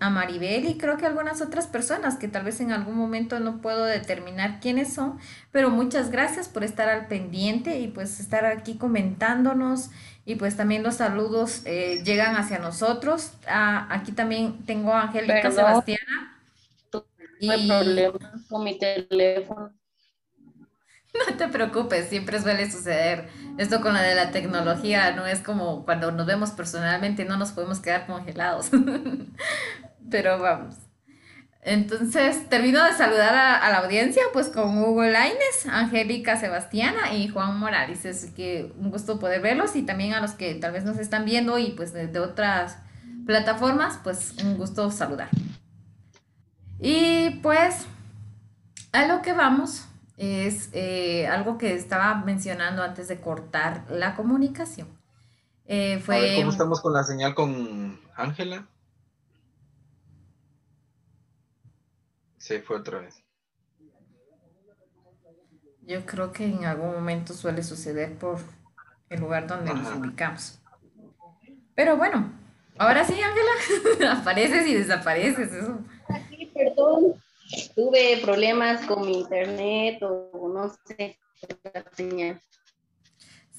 a Maribel y creo que algunas otras personas que tal vez en algún momento no puedo determinar quiénes son, pero muchas gracias por estar al pendiente y pues estar aquí comentándonos y pues también los saludos eh, llegan hacia nosotros. Ah, aquí también tengo a Angélica Sebastiana. No hay problema con mi teléfono. No te preocupes, siempre suele suceder. Esto con la de la tecnología no es como cuando nos vemos personalmente, no nos podemos quedar congelados. Pero vamos. Entonces, termino de saludar a, la audiencia, pues con Hugo Laines, Angélica Sebastiana y Juan Morales. Es que un gusto poder verlos y también a los que tal vez nos están viendo y pues de otras plataformas, pues un gusto saludar. Y pues, a lo que vamos es eh, algo que estaba mencionando antes de cortar la comunicación. Eh, fue... ¿Cómo estamos con la señal con Ángela? Se fue otra vez. Yo creo que en algún momento suele suceder por el lugar donde nos ubicamos. Pero bueno, Ahora sí, Ángela, apareces y desapareces, eso. Sí, perdón, tuve problemas con mi internet o no sé, la señal.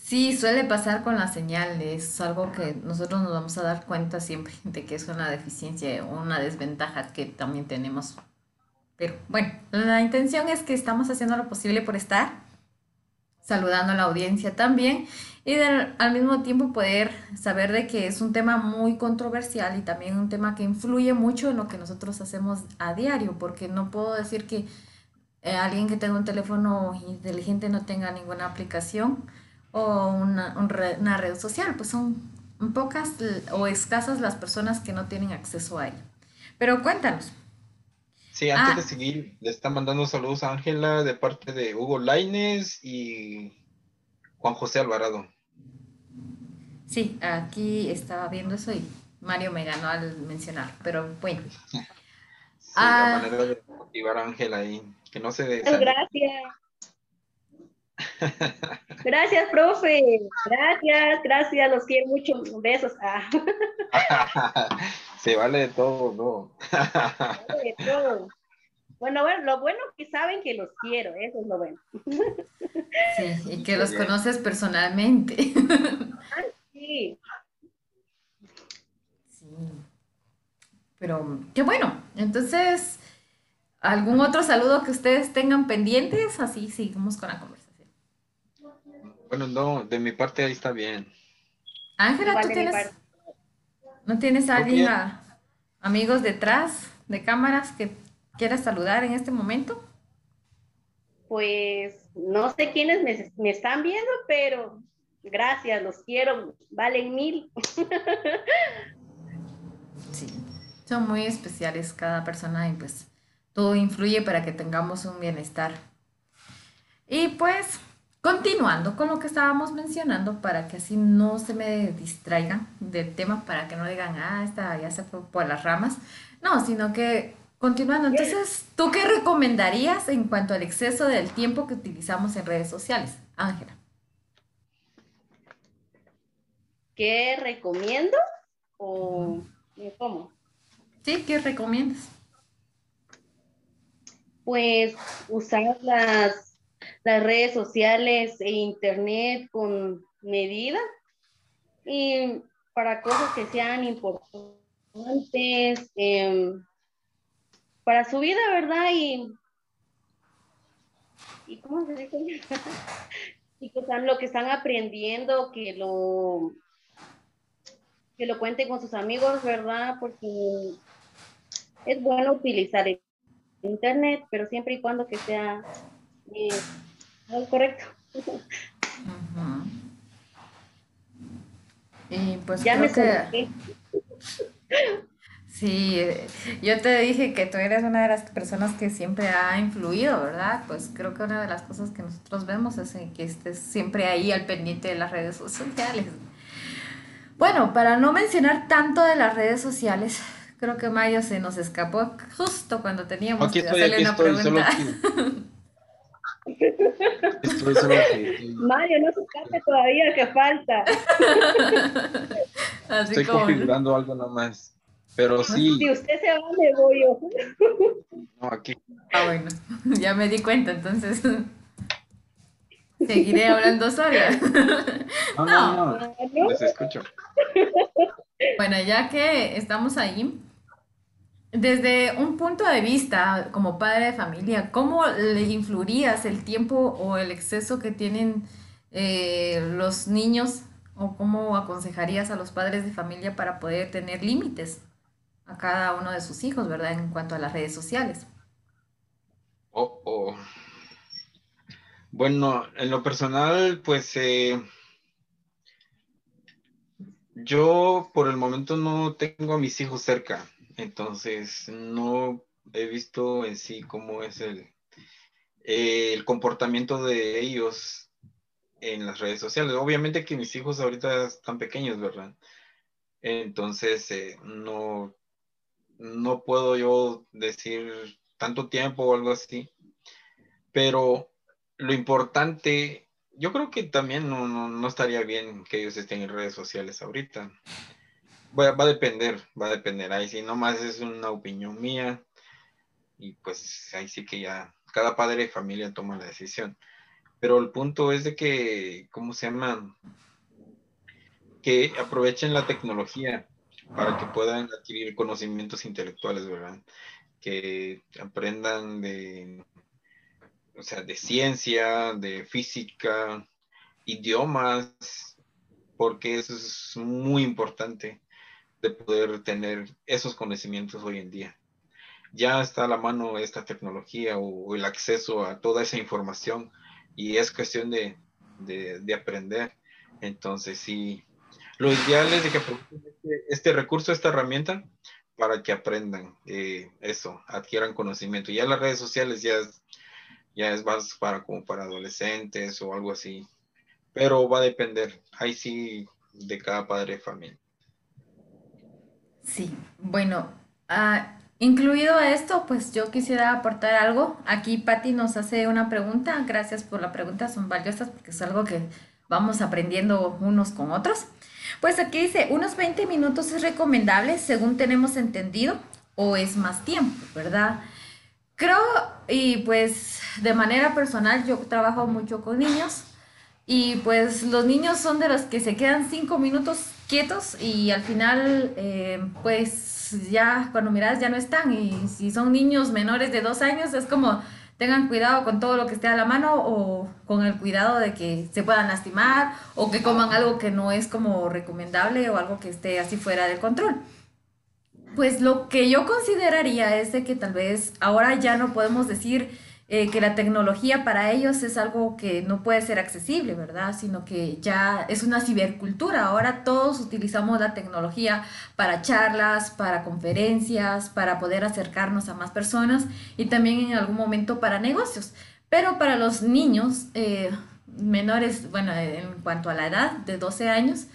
Sí, suele pasar con la señal, es algo que nosotros nos vamos a dar cuenta siempre de que es una deficiencia o una desventaja que también tenemos. Pero bueno, la intención es que estamos haciendo lo posible por estar, saludando a la audiencia también y al mismo tiempo poder saber de que es un tema muy controversial y también un tema que influye mucho en lo que nosotros hacemos a diario, porque no puedo decir que eh, alguien que tenga un teléfono inteligente no tenga ninguna aplicación o una, una red social, pues son pocas o escasas las personas que no tienen acceso a ella. Pero cuéntanos. Sí, antes de ah. seguir, le está mandando saludos a Ángela de parte de Hugo Laines y Juan José Alvarado. Sí, aquí estaba viendo eso y Mario me ganó al mencionar, pero bueno. sí, la ah. manera de motivar a Ángela ahí, que no se Gracias. Gracias, profe. Gracias, gracias. Los quiero mucho. Besos. Ah. Se vale de todo, ¿no? vale de todo. Bueno, bueno, lo bueno es que saben que los quiero, eso es lo bueno. Sí, y que los conoces personalmente. sí. Sí. Pero qué bueno. Entonces, ¿algún otro saludo que ustedes tengan pendientes? Así seguimos con la conversación. Bueno, no, de mi parte ahí está bien. Ángela, ¿tú tienes, no tienes a alguien, amigos detrás de cámaras que quieras saludar en este momento? Pues no sé quiénes me, me están viendo, pero gracias, los quiero, valen mil. sí, son muy especiales cada persona y pues todo influye para que tengamos un bienestar. Y pues Continuando con lo que estábamos mencionando, para que así no se me distraigan del tema, para que no digan, ah, esta ya se fue por las ramas. No, sino que continuando. Entonces, ¿tú qué recomendarías en cuanto al exceso del tiempo que utilizamos en redes sociales, Ángela? ¿Qué recomiendo o cómo? Sí, ¿qué recomiendas? Pues usar las las redes sociales e internet con medida y para cosas que sean importantes em, para su vida, ¿verdad? Y, y ¿cómo se dice? y que están, lo que están aprendiendo, que lo que lo cuenten con sus amigos, ¿verdad? Porque es bueno utilizar el internet, pero siempre y cuando que sea eh, correcto. Y pues ya me que... Sí, yo te dije que tú eres una de las personas que siempre ha influido, ¿verdad? Pues creo que una de las cosas que nosotros vemos es que estés siempre ahí al pendiente de las redes sociales. Bueno, para no mencionar tanto de las redes sociales, creo que Mayo se nos escapó justo cuando teníamos que hacerle una pregunta. Mario, no se escape todavía, que falta. Estoy configurando algo nomás. Pero sí. Si usted se va, me voy yo. No, aquí. Ah, bueno, ya me di cuenta, entonces. Seguiré hablando sola. No, no, no. Les escucho. Bueno, ya que estamos ahí, desde un punto de vista como padre de familia, ¿cómo le influirías el tiempo o el exceso que tienen eh, los niños o cómo aconsejarías a los padres de familia para poder tener límites a cada uno de sus hijos, ¿verdad? En cuanto a las redes sociales. Oh, oh. Bueno, en lo personal, pues eh, yo por el momento no tengo a mis hijos cerca. Entonces, no he visto en sí cómo es el, el comportamiento de ellos en las redes sociales. Obviamente que mis hijos ahorita están pequeños, ¿verdad? Entonces, eh, no, no puedo yo decir tanto tiempo o algo así. Pero lo importante, yo creo que también no, no estaría bien que ellos estén en redes sociales ahorita. Va, va, a depender, va a depender. Ahí sí, nomás es una opinión mía. Y pues ahí sí que ya cada padre de familia toma la decisión. Pero el punto es de que, ¿cómo se llama? Que aprovechen la tecnología para que puedan adquirir conocimientos intelectuales, ¿verdad? Que aprendan de, o sea, de ciencia, de física, idiomas, porque eso es muy importante de poder tener esos conocimientos hoy en día. Ya está a la mano esta tecnología o, el acceso a toda esa información y es cuestión de, de, aprender. Entonces, sí, lo ideal es de que este, este, recurso, esta herramienta, para que aprendan eh, eso, adquieran conocimiento. Ya las redes sociales ya es, ya es más para como para adolescentes o algo así, pero va a depender, ahí sí, de cada padre de familia. Sí, bueno, uh, incluido esto, pues yo quisiera aportar algo. Aquí Patti nos hace una pregunta, gracias por la pregunta, son valiosas porque es algo que vamos aprendiendo unos con otros. Pues aquí dice, unos 20 minutos es recomendable según tenemos entendido o es más tiempo, ¿verdad? Creo, y pues de manera personal, yo trabajo mucho con niños y pues los niños son de los que se quedan cinco minutos quietos y al final eh, pues ya cuando miras ya no están y si son niños menores de dos años es como tengan cuidado con todo lo que esté a la mano o con el cuidado de que se puedan lastimar o que coman algo que no es como recomendable o algo que esté así fuera de control. Pues lo que yo consideraría es de que tal vez ahora ya no podemos decir eh, que la tecnología para ellos es algo que no puede ser accesible, ¿verdad? Sino que ya es una cibercultura. Ahora todos utilizamos la tecnología para charlas, para conferencias, para poder acercarnos a más personas y también en algún momento para negocios. Pero para los niños eh, menores, bueno, en cuanto a la edad de 12 años,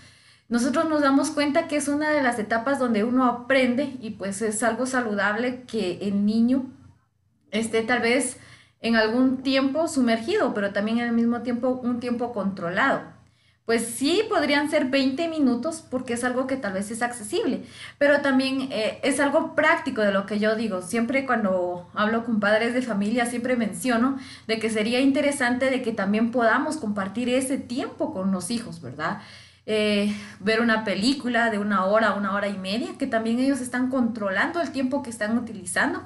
nosotros nos damos cuenta que es una de las etapas donde uno aprende y pues es algo saludable que el niño esté tal vez en algún tiempo sumergido, pero también el mismo tiempo un tiempo controlado. Pues sí, podrían ser 20 minutos porque es algo que tal vez es accesible, pero también eh, es algo práctico de lo que yo digo. Siempre cuando hablo con padres de familia, siempre menciono de que sería interesante de que también podamos compartir ese tiempo con los hijos, ¿verdad? Eh, ver una película de una hora, una hora y media, que también ellos están controlando el tiempo que están utilizando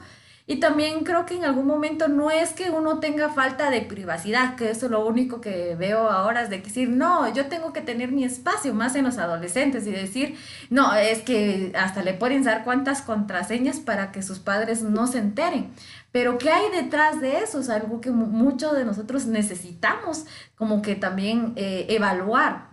y también creo que en algún momento no es que uno tenga falta de privacidad, que eso es lo único que veo ahora es de decir, no, yo tengo que tener mi espacio más en los adolescentes y decir, no, es que hasta le pueden dar cuántas contraseñas para que sus padres no se enteren. Pero ¿qué hay detrás de eso? Es algo que muchos de nosotros necesitamos como que también eh, evaluar.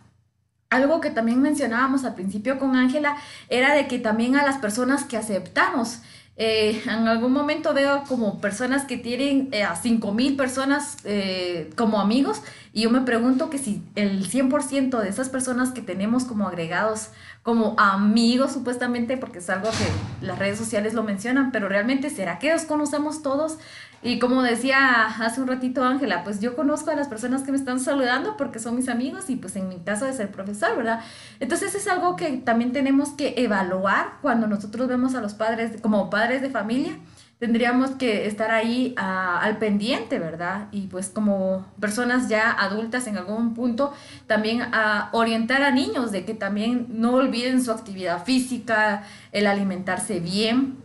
Algo que también mencionábamos al principio con Ángela era de que también a las personas que aceptamos, eh, en algún momento veo como personas que tienen eh, a 5.000 personas eh, como amigos y yo me pregunto que si el 100% de esas personas que tenemos como agregados, como amigos supuestamente, porque es algo que las redes sociales lo mencionan, pero realmente será que los conocemos todos? Y como decía hace un ratito Ángela, pues yo conozco a las personas que me están saludando porque son mis amigos y pues en mi caso de ser profesor, ¿verdad? Entonces es algo que también tenemos que evaluar cuando nosotros vemos a los padres como padres de familia. Tendríamos que estar ahí al pendiente, ¿verdad? Y pues como personas ya adultas en algún punto, también a orientar a niños de que también no olviden su actividad física, el alimentarse bien,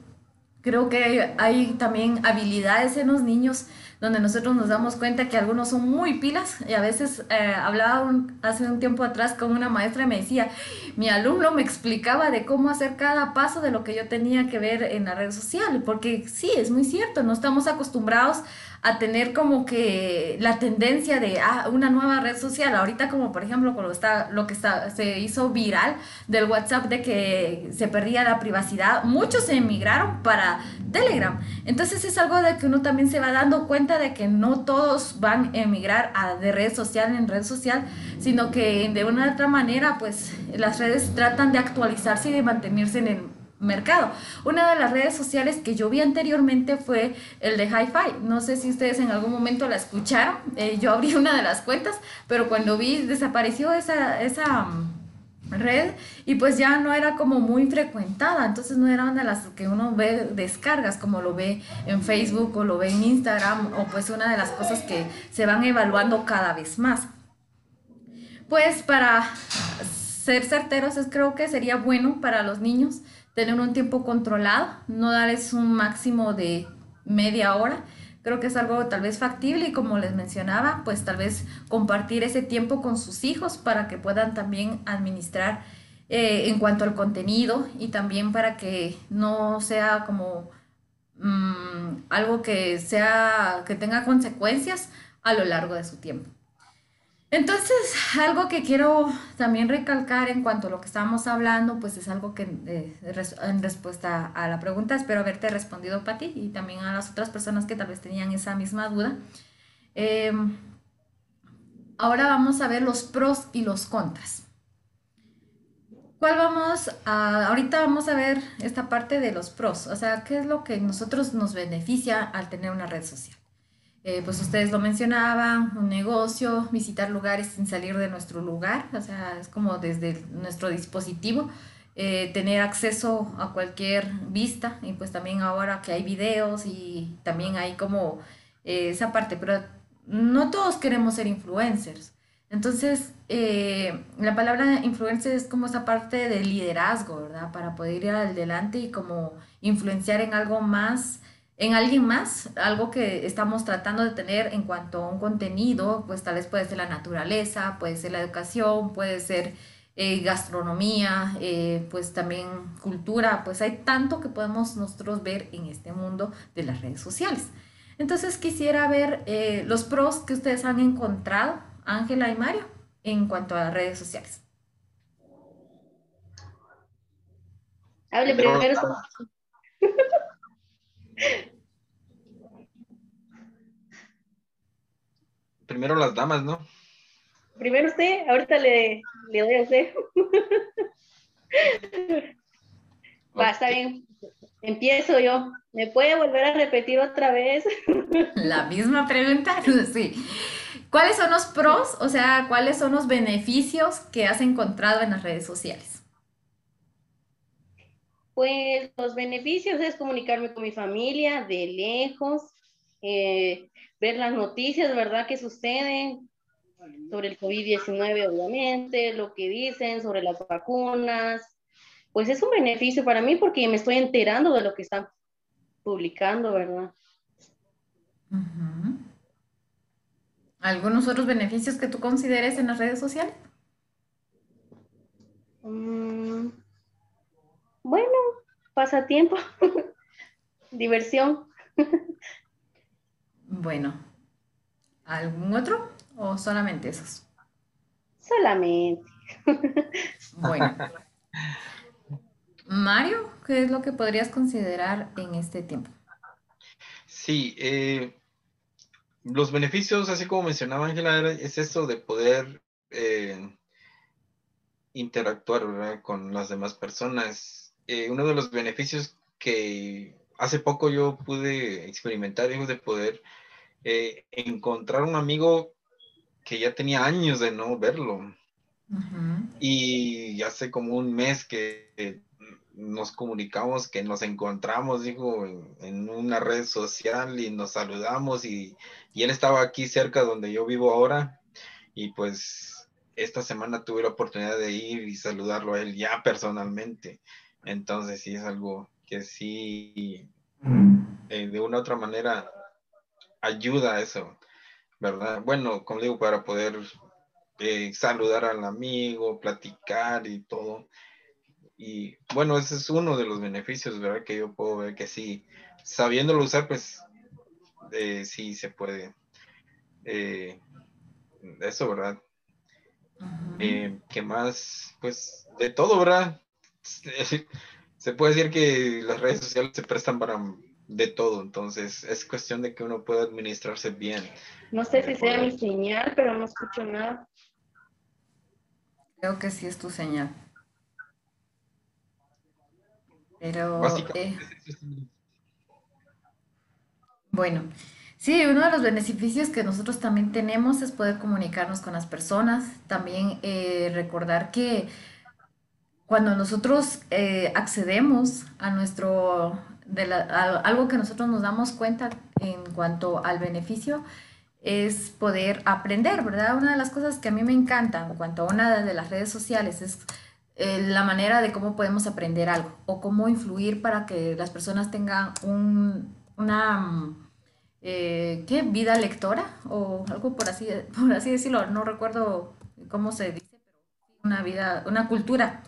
creo que hay también habilidades en los niños donde nosotros nos damos cuenta que algunos son muy pilas. Y a veces eh, hablaba hace un tiempo atrás con una maestra y me decía, mi alumno me explicaba de cómo hacer cada paso de lo que yo tenía que ver en la red social, porque sí, es muy cierto, no estamos acostumbrados a tener como que la tendencia de ah, una nueva red social. Ahorita como por ejemplo con lo, está, lo que está, se hizo viral del WhatsApp de que se perdía la privacidad, muchos se emigraron para Telegram. Entonces es algo de que uno también se va dando cuenta de que no todos van a emigrar a, de red social en red social, sino que de una u otra manera pues las redes tratan de actualizarse y de mantenerse en el mercado. Una de las redes sociales que yo vi anteriormente fue el de Hi-Fi. No sé si ustedes en algún momento la escucharon. Eh, yo abrí una de las cuentas, pero cuando vi desapareció esa, esa, red y pues ya no era como muy frecuentada, entonces no era una de las que uno ve descargas como lo ve en Facebook o lo ve en Instagram o pues una de las cosas que se van evaluando cada vez más. Pues para ser certeros es creo que sería bueno para los niños tener un tiempo controlado, no darles un máximo de media hora Creo que es algo tal vez factible y como les mencionaba, pues tal vez compartir ese tiempo con sus hijos para que puedan también administrar eh, en cuanto al contenido y también para que no sea como mm, algo que sea que tenga consecuencias a lo largo de su tiempo. Entonces, algo que quiero también recalcar en cuanto a lo que estábamos hablando, pues es algo que eh, en respuesta a la pregunta, espero haberte respondido, Pati, y también a las otras personas que tal vez tenían esa misma duda. Em, ahora vamos a ver los pros y los contras. ¿Cuál vamos a, ahorita vamos a ver esta parte de los pros, o sea, qué es lo que nosotros nos beneficia al tener una red social. Eh, pues ustedes lo mencionaban, un negocio, visitar lugares sin salir de nuestro lugar, o sea, es como desde nuestro dispositivo, eh, tener acceso a cualquier vista y pues también ahora que hay videos y también hay como eh, esa parte, pero no todos queremos ser influencers. Entonces, la palabra influencer es como esa parte de liderazgo, ¿verdad? Para poder ir adelante y como influenciar en algo más en alguien más, algo que estamos tratando de tener en cuanto a un contenido, pues tal vez puede ser la naturaleza, puede ser la educación, puede ser eh, gastronomía, eh, pues también cultura, pues hay tanto que podemos nosotros ver en este mundo de las redes sociales. Entonces quisiera ver eh, los pros que ustedes han encontrado, Ángela y Mario, en cuanto a las redes sociales. Hable primero. Primero las damas, ¿no? Primero usted, ahorita le, le doy a usted. Va, está bien. Empiezo yo. ¿Me puede volver a repetir otra vez? La misma pregunta, sí. ¿Cuáles son los pros, o sea, cuáles son los beneficios que has encontrado en las redes sociales? Pues los beneficios es comunicarme con mi familia de lejos, eh, ver las noticias, ¿verdad?, que suceden sobre el COVID-19, obviamente, lo que dicen sobre las vacunas. Pues es un beneficio para mí porque me estoy enterando de lo que están publicando, ¿verdad? ¿Algunos otros beneficios que tú consideres en las redes sociales? Mm, bueno, pasatiempo, diversión. bueno, ¿algún otro o solamente esos? Solamente. bueno. Mario, ¿qué es lo que podrías considerar en este tiempo? Sí, eh, los beneficios, así como mencionaba Ángela, es eso de poder eh, interactuar con las demás personas eh, uno de los beneficios que hace poco yo pude experimentar, es de poder eh, encontrar un amigo que ya tenía años de no verlo. Y hace como un mes que nos comunicamos, que nos encontramos, dijo, en, una red social y nos saludamos y, y, él estaba aquí cerca donde yo vivo ahora y pues esta semana tuve la oportunidad de ir y saludarlo a él ya personalmente. Entonces sí es algo que sí, eh, de una u otra manera, ayuda a eso, ¿verdad? Bueno, como digo, para poder eh, saludar al amigo, platicar y todo. Y bueno, ese es uno de los beneficios, ¿verdad? Que yo puedo ver que sí, sabiéndolo usar, pues eh, sí se puede. eso, ¿verdad? ¿Qué más? Pues de todo, ¿verdad? se puede decir que las redes sociales se prestan para de todo, entonces es cuestión de que uno pueda administrarse bien. No sé si sea mi señal, pero no escucho nada. Creo que sí es tu señal. Pero... Eh, bueno, sí, uno de los beneficios que nosotros también tenemos es poder comunicarnos con las personas, también eh, recordar que cuando nosotros eh, accedemos a nuestro, de algo que nosotros nos damos cuenta en cuanto al beneficio, es poder aprender, ¿verdad? Una de las cosas que a mí me encanta en cuanto a una de las redes sociales es eh, la manera de cómo podemos aprender algo o cómo influir para que las personas tengan un, una eh, ¿qué? vida lectora o algo por así, por así decirlo, no recuerdo cómo se dice, pero una vida, una cultura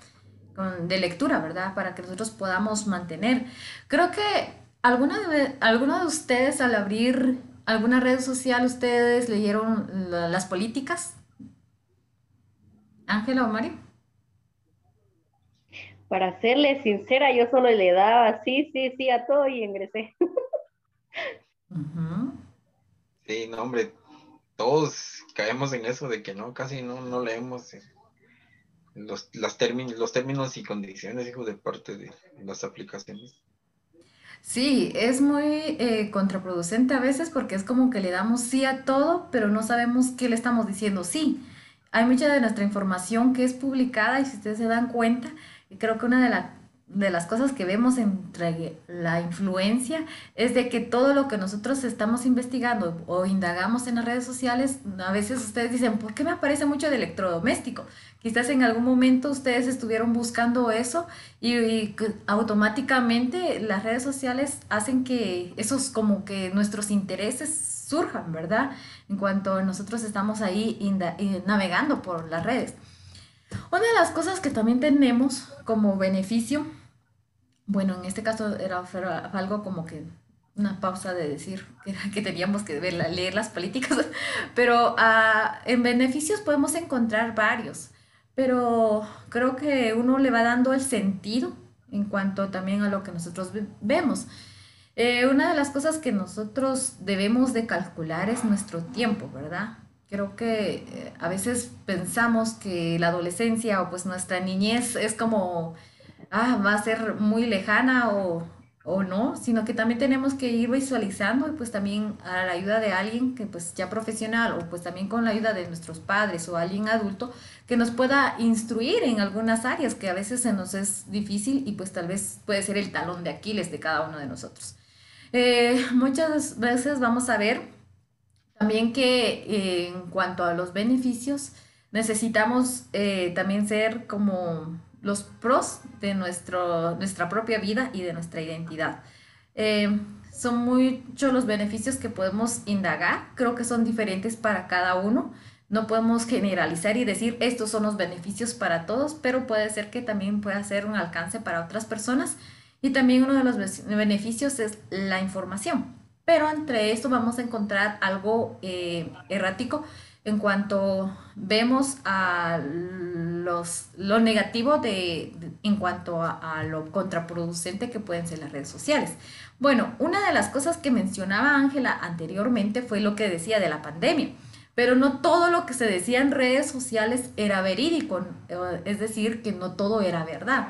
de lectura, ¿verdad? Para que nosotros podamos mantener. Creo que alguna de, alguno de ustedes al abrir alguna red social, ustedes leyeron las políticas. Ángela o Mario. Para serle sincera, yo solo le daba sí, sí, sí a todo y ingresé. Sí, no, hombre, todos caemos en eso de que no, casi no, no leemos eh, los, las los términos y condiciones, hijo, de parte de las aplicaciones. Sí, es muy eh, contraproducente a veces porque es como que le damos sí a todo, pero no sabemos qué le estamos diciendo sí. Hay mucha de nuestra información que es publicada y si ustedes se dan cuenta, creo que una de las de las cosas que vemos entre la influencia es de que todo lo que nosotros estamos investigando o indagamos en las redes sociales, a veces ustedes dicen, ¿por qué me aparece mucho de electrodoméstico? Quizás en algún momento ustedes estuvieron buscando eso y, automáticamente las redes sociales hacen que esos como que nuestros intereses surjan, ¿verdad? En cuanto nosotros estamos ahí navegando por las redes. Una de las cosas que también tenemos como beneficio bueno, en este caso era, algo como que una pausa de decir que, teníamos que leer las políticas, pero ah, en beneficios podemos encontrar varios, pero creo que uno le va dando el sentido en cuanto también a lo que nosotros vemos. Eh, una de las cosas que nosotros debemos de calcular es nuestro tiempo, ¿verdad? Creo que eh, a veces pensamos que la adolescencia o pues nuestra niñez es como ah, va a ser muy lejana o, no, sino que también tenemos que ir visualizando y pues también a la ayuda de alguien que pues ya profesional o pues también con la ayuda de nuestros padres o alguien adulto que nos pueda instruir en algunas áreas que a veces se nos es difícil y pues tal vez puede ser el talón de Aquiles de cada uno de nosotros. Eh, muchas veces vamos a ver también que en cuanto a los beneficios necesitamos eh, también ser como los pros de nuestro, nuestra propia vida y de nuestra identidad. Eh, son muchos los beneficios que podemos indagar, creo que son diferentes para cada uno. No podemos generalizar y decir estos son los beneficios para todos, pero puede ser que también pueda ser un alcance para otras personas. Y también uno de los beneficios es la información. Pero entre esto vamos a encontrar algo eh, errático en cuanto vemos a los, lo negativo de, en cuanto a, lo contraproducente que pueden ser las redes sociales. Bueno, una de las cosas que mencionaba Ángela anteriormente fue lo que decía de la pandemia, pero no todo lo que se decía en redes sociales era verídico, es decir, que no todo era verdad.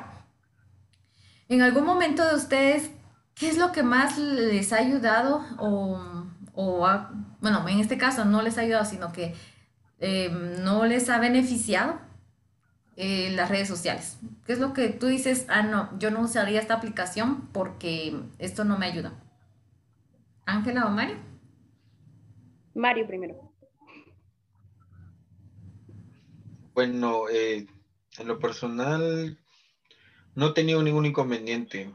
En algún momento de ustedes, ¿qué es lo que más les ha ayudado o, o bueno, en este caso no les ha ayudado, sino que em, no les ha beneficiado eh, las redes sociales. ¿Qué es lo que tú dices? Ah, no, yo no usaría esta aplicación porque esto no me ayuda. Ángela o Mario? Mario primero. Bueno, eh, en lo personal no he tenido ningún inconveniente.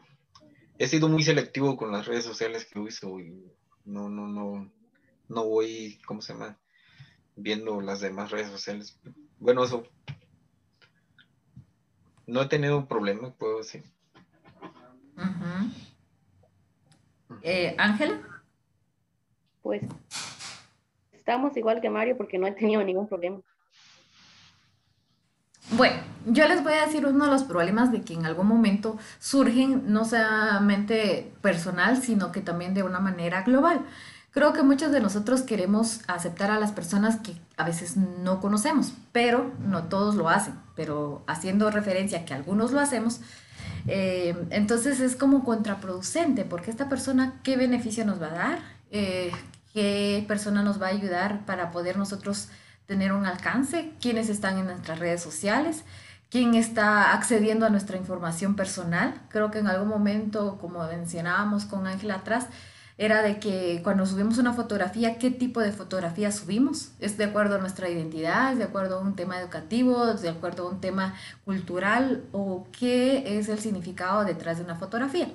He sido muy selectivo con las redes sociales que uso y no, no, no, no voy, ¿cómo se llama? Viendo las demás redes sociales. Bueno, eso no he tenido problema, puedo decir. Eh, Ángela. pues estamos igual que Mario porque no he tenido ningún problema. Bueno, yo les voy a decir uno de los problemas de que en algún momento surgen no solamente personal, sino que también de una manera global. Creo que muchos de nosotros queremos aceptar a las personas que a veces no conocemos, pero no todos lo hacen. Pero haciendo referencia a que algunos lo hacemos, eh, entonces es como contraproducente, porque esta persona, ¿qué beneficio nos va a dar? Eh, ¿Qué persona nos va a ayudar para poder nosotros tener un alcance? ¿Quiénes están en nuestras redes sociales? quién está accediendo a nuestra información personal. Creo que en algún momento, como mencionábamos con Ángela atrás, era de que cuando subimos una fotografía, ¿qué tipo de fotografía subimos? ¿Es de acuerdo a nuestra identidad? ¿Es de acuerdo a un tema educativo? ¿Es de acuerdo a un tema cultural? ¿O qué es el significado detrás de una fotografía?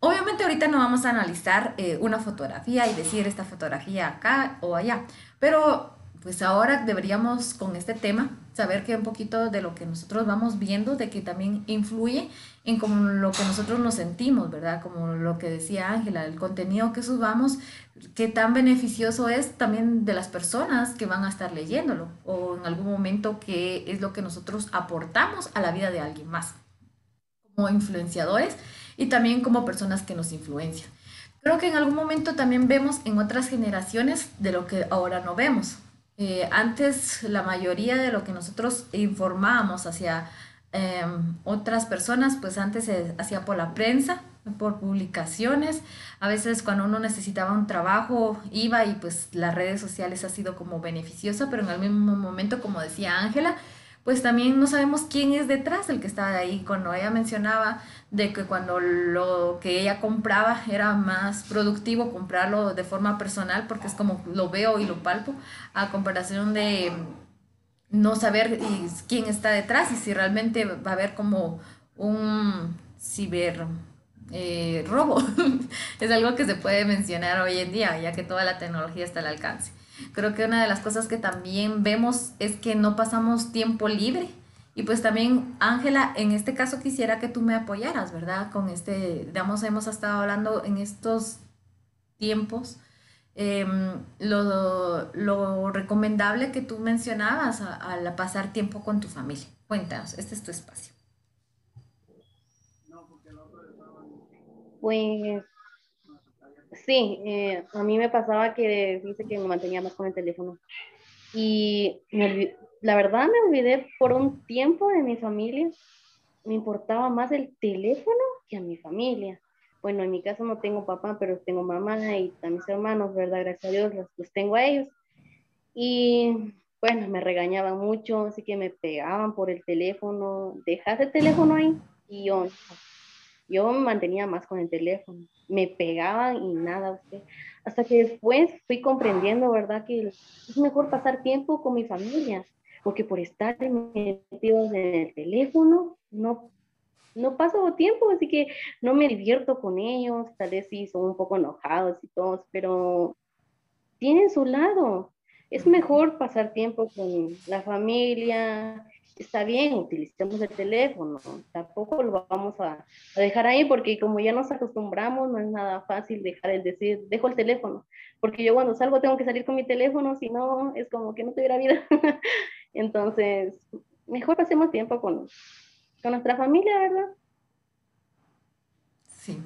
Obviamente ahorita no vamos a analizar eh, una fotografía y decir esta fotografía acá o allá, pero pues ahora deberíamos con este tema saber que un poquito de lo que nosotros vamos viendo, de que también influye en como lo que nosotros nos sentimos, ¿verdad? Como lo que decía Ángela, el contenido que subamos, qué tan beneficioso es también de las personas que van a estar leyéndolo o en algún momento qué es lo que nosotros aportamos a la vida de alguien más, como influenciadores y también como personas que nos influencian. Creo que en algún momento también vemos en otras generaciones de lo que ahora no vemos. Eh, antes la mayoría de lo que nosotros informábamos hacia em, otras personas, pues antes se hacía por la prensa, por publicaciones. A veces cuando uno necesitaba un trabajo iba y pues las redes sociales ha sido como beneficiosa, pero en el mismo momento, como decía Ángela, pues también no sabemos quién es detrás el que está ahí. Cuando ella mencionaba de que cuando lo que ella compraba era más productivo comprarlo de forma personal, porque es como lo veo y lo palpo, a comparación de no saber quién está detrás y si realmente va a haber como un ciber eh, robo. es algo que se puede mencionar hoy en día, ya que toda la tecnología está al alcance. Creo que una de las cosas que también vemos es que no pasamos tiempo libre. Y pues también, Ángela, en este caso quisiera que tú me apoyaras, ¿verdad? Con este, digamos, hemos estado hablando en estos tiempos, em, lo, lo, recomendable que tú mencionabas al pasar tiempo con tu familia. Cuéntanos, este es tu espacio. Pues Sí, eh, a mí me pasaba que dice que me mantenía más con el teléfono. Y la verdad me olvidé por un tiempo de mi familia. Me importaba más el teléfono que a mi familia. Bueno, en mi caso no tengo papá, pero tengo mamá y mis hermanos, ¿verdad? Gracias a Dios los, tengo a ellos. Y bueno, me regañaban mucho, así que me pegaban por el teléfono. Dejas el teléfono ahí y yo yo me mantenía más con el teléfono, me pegaban y nada, usted. Hasta que después fui comprendiendo, ¿verdad? Que es mejor pasar tiempo con mi familia, porque por estar metidos en el teléfono, no, no paso tiempo, así que no me divierto con ellos, tal vez sí son un poco enojados y todos, pero tienen su lado. Es mejor pasar tiempo con la familia, está bien, utilicemos el teléfono, tampoco lo vamos a, dejar ahí porque como ya nos acostumbramos, no es nada fácil dejar el decir, dejo el teléfono, porque yo cuando salgo tengo que salir con mi teléfono, si no, es como que no tuviera vida. Entonces, mejor pasemos tiempo con, con nuestra familia, ¿verdad? Sí.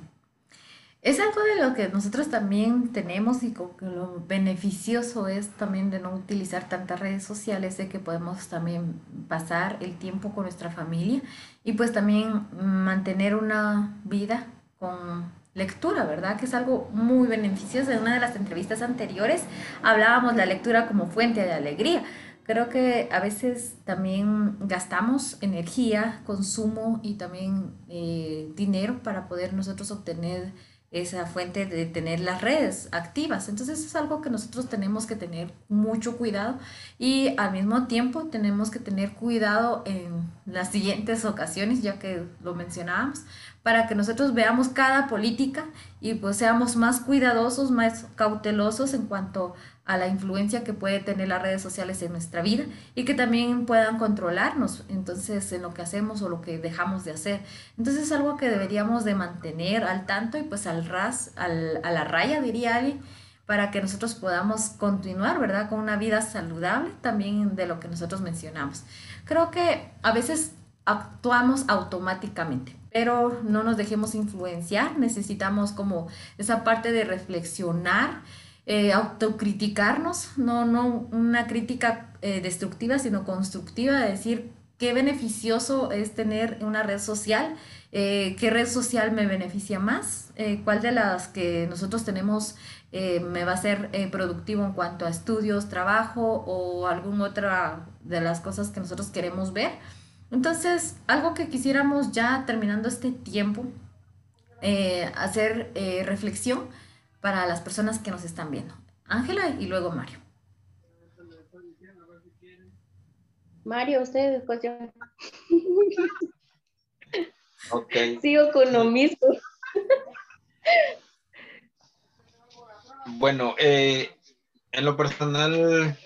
Es algo de lo que nosotros también tenemos y lo beneficioso es también de no utilizar tantas redes sociales, de que podemos también pasar el tiempo con nuestra familia y pues también mantener una vida con lectura, ¿verdad? Que es algo muy beneficioso. En una de las entrevistas anteriores hablábamos de la lectura como fuente de alegría. Creo que a veces también gastamos energía, consumo y también eh, dinero para poder nosotros obtener esa fuente de tener las redes activas. Entonces es algo que nosotros tenemos que tener mucho cuidado y al mismo tiempo tenemos que tener cuidado en las siguientes ocasiones, ya que lo mencionábamos, para que nosotros veamos cada política y pues seamos más cuidadosos, más cautelosos en cuanto a la influencia que puede tener las redes sociales en nuestra vida y que también puedan controlarnos entonces en lo que hacemos o lo que dejamos de hacer. Entonces es algo que deberíamos de mantener al tanto y pues al ras, al, a la raya diría alguien para que nosotros podamos continuar, ¿verdad? Con una vida saludable también de lo que nosotros mencionamos. Creo que a veces actuamos automáticamente, pero no nos dejemos influenciar, necesitamos como esa parte de reflexionar eh, autocriticarnos, no, no una crítica eh, destructiva, sino constructiva, de decir qué beneficioso es tener una red social, eh, qué red social me beneficia más, cuál de las que nosotros tenemos me va a ser productivo en cuanto a estudios, trabajo o alguna otra de las cosas que nosotros queremos ver. Entonces, algo que quisiéramos ya terminando este tiempo, hacer reflexión para las personas que nos están viendo. Ángela y luego Mario. Mario, usted después yo. Ok. Sigo con lo mismo. Bueno, eh, en lo personal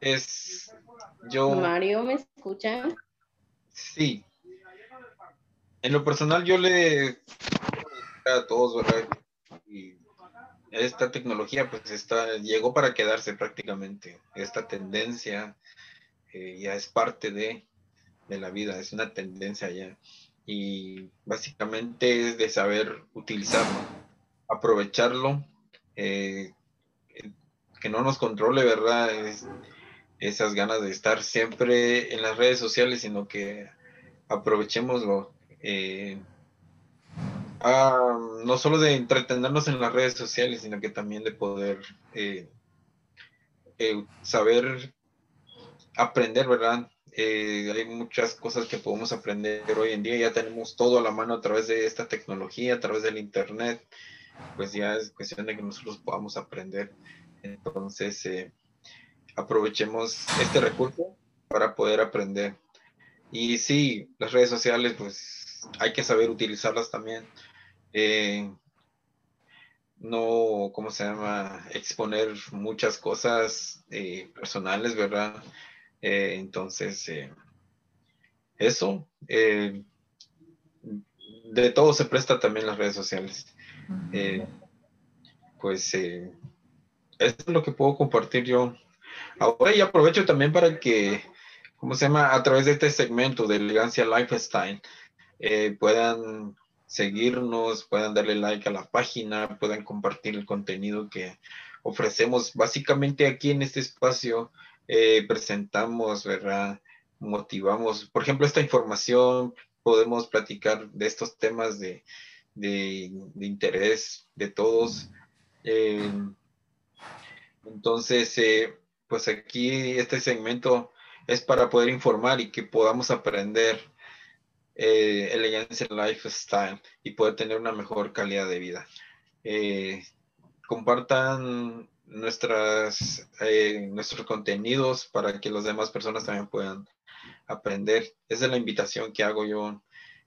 es yo. Mario, ¿me escucha? Sí. En lo personal yo le a todos, ¿verdad? Y esta tecnología pues está, llegó para quedarse prácticamente. Esta tendencia eh, ya es parte de, de la vida, es una tendencia ya. Y básicamente es de saber utilizarlo, aprovecharlo, eh, que no nos controle, ¿verdad? Es, esas ganas de estar siempre en las redes sociales, sino que aprovechémoslo. Eh, no solo de entretenernos en las redes sociales, sino que también de poder eh, eh, saber aprender, ¿verdad? hay muchas cosas que podemos aprender hoy en día, ya tenemos todo a la mano a través de esta tecnología, a través del Internet, pues ya es cuestión de que nosotros podamos aprender. Entonces, aprovechemos este recurso para poder aprender. Y sí, las redes sociales, pues hay que saber utilizarlas también. Eh, no, ¿cómo se llama? Exponer muchas cosas eh, personales, ¿verdad? Eh, entonces, eso, de todo se presta también las redes sociales. pues, eso es lo que puedo compartir yo Ahora y aprovecho también para que, ¿cómo se llama? A través de este segmento de Elegancia Lifestyle, puedan seguirnos, puedan darle like a la página, puedan compartir el contenido que ofrecemos. Básicamente aquí en este espacio eh, presentamos, ¿verdad? Motivamos, por ejemplo, esta información, podemos platicar de estos temas de, interés de todos. Eh, entonces, pues aquí este segmento es para poder informar y que podamos aprender eh, lifestyle y poder tener una mejor calidad de vida. Eh, compartan nuestras, eh, nuestros contenidos para que las demás personas también puedan aprender. Esa es la invitación que hago yo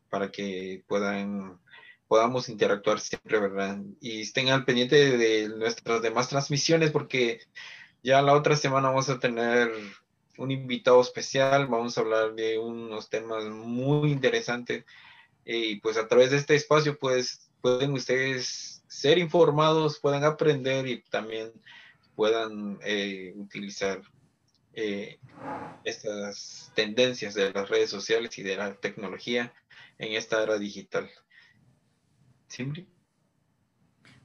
para que puedan podamos interactuar siempre, ¿verdad? Y estén al pendiente de nuestras demás transmisiones porque ya la otra semana vamos a tener un invitado especial, vamos a hablar de unos temas muy interesantes y pues a través de este espacio pues pueden ustedes ser informados, puedan aprender y también puedan eh, utilizar eh, estas tendencias de las redes sociales y de la tecnología en esta era digital. ¿Siempre?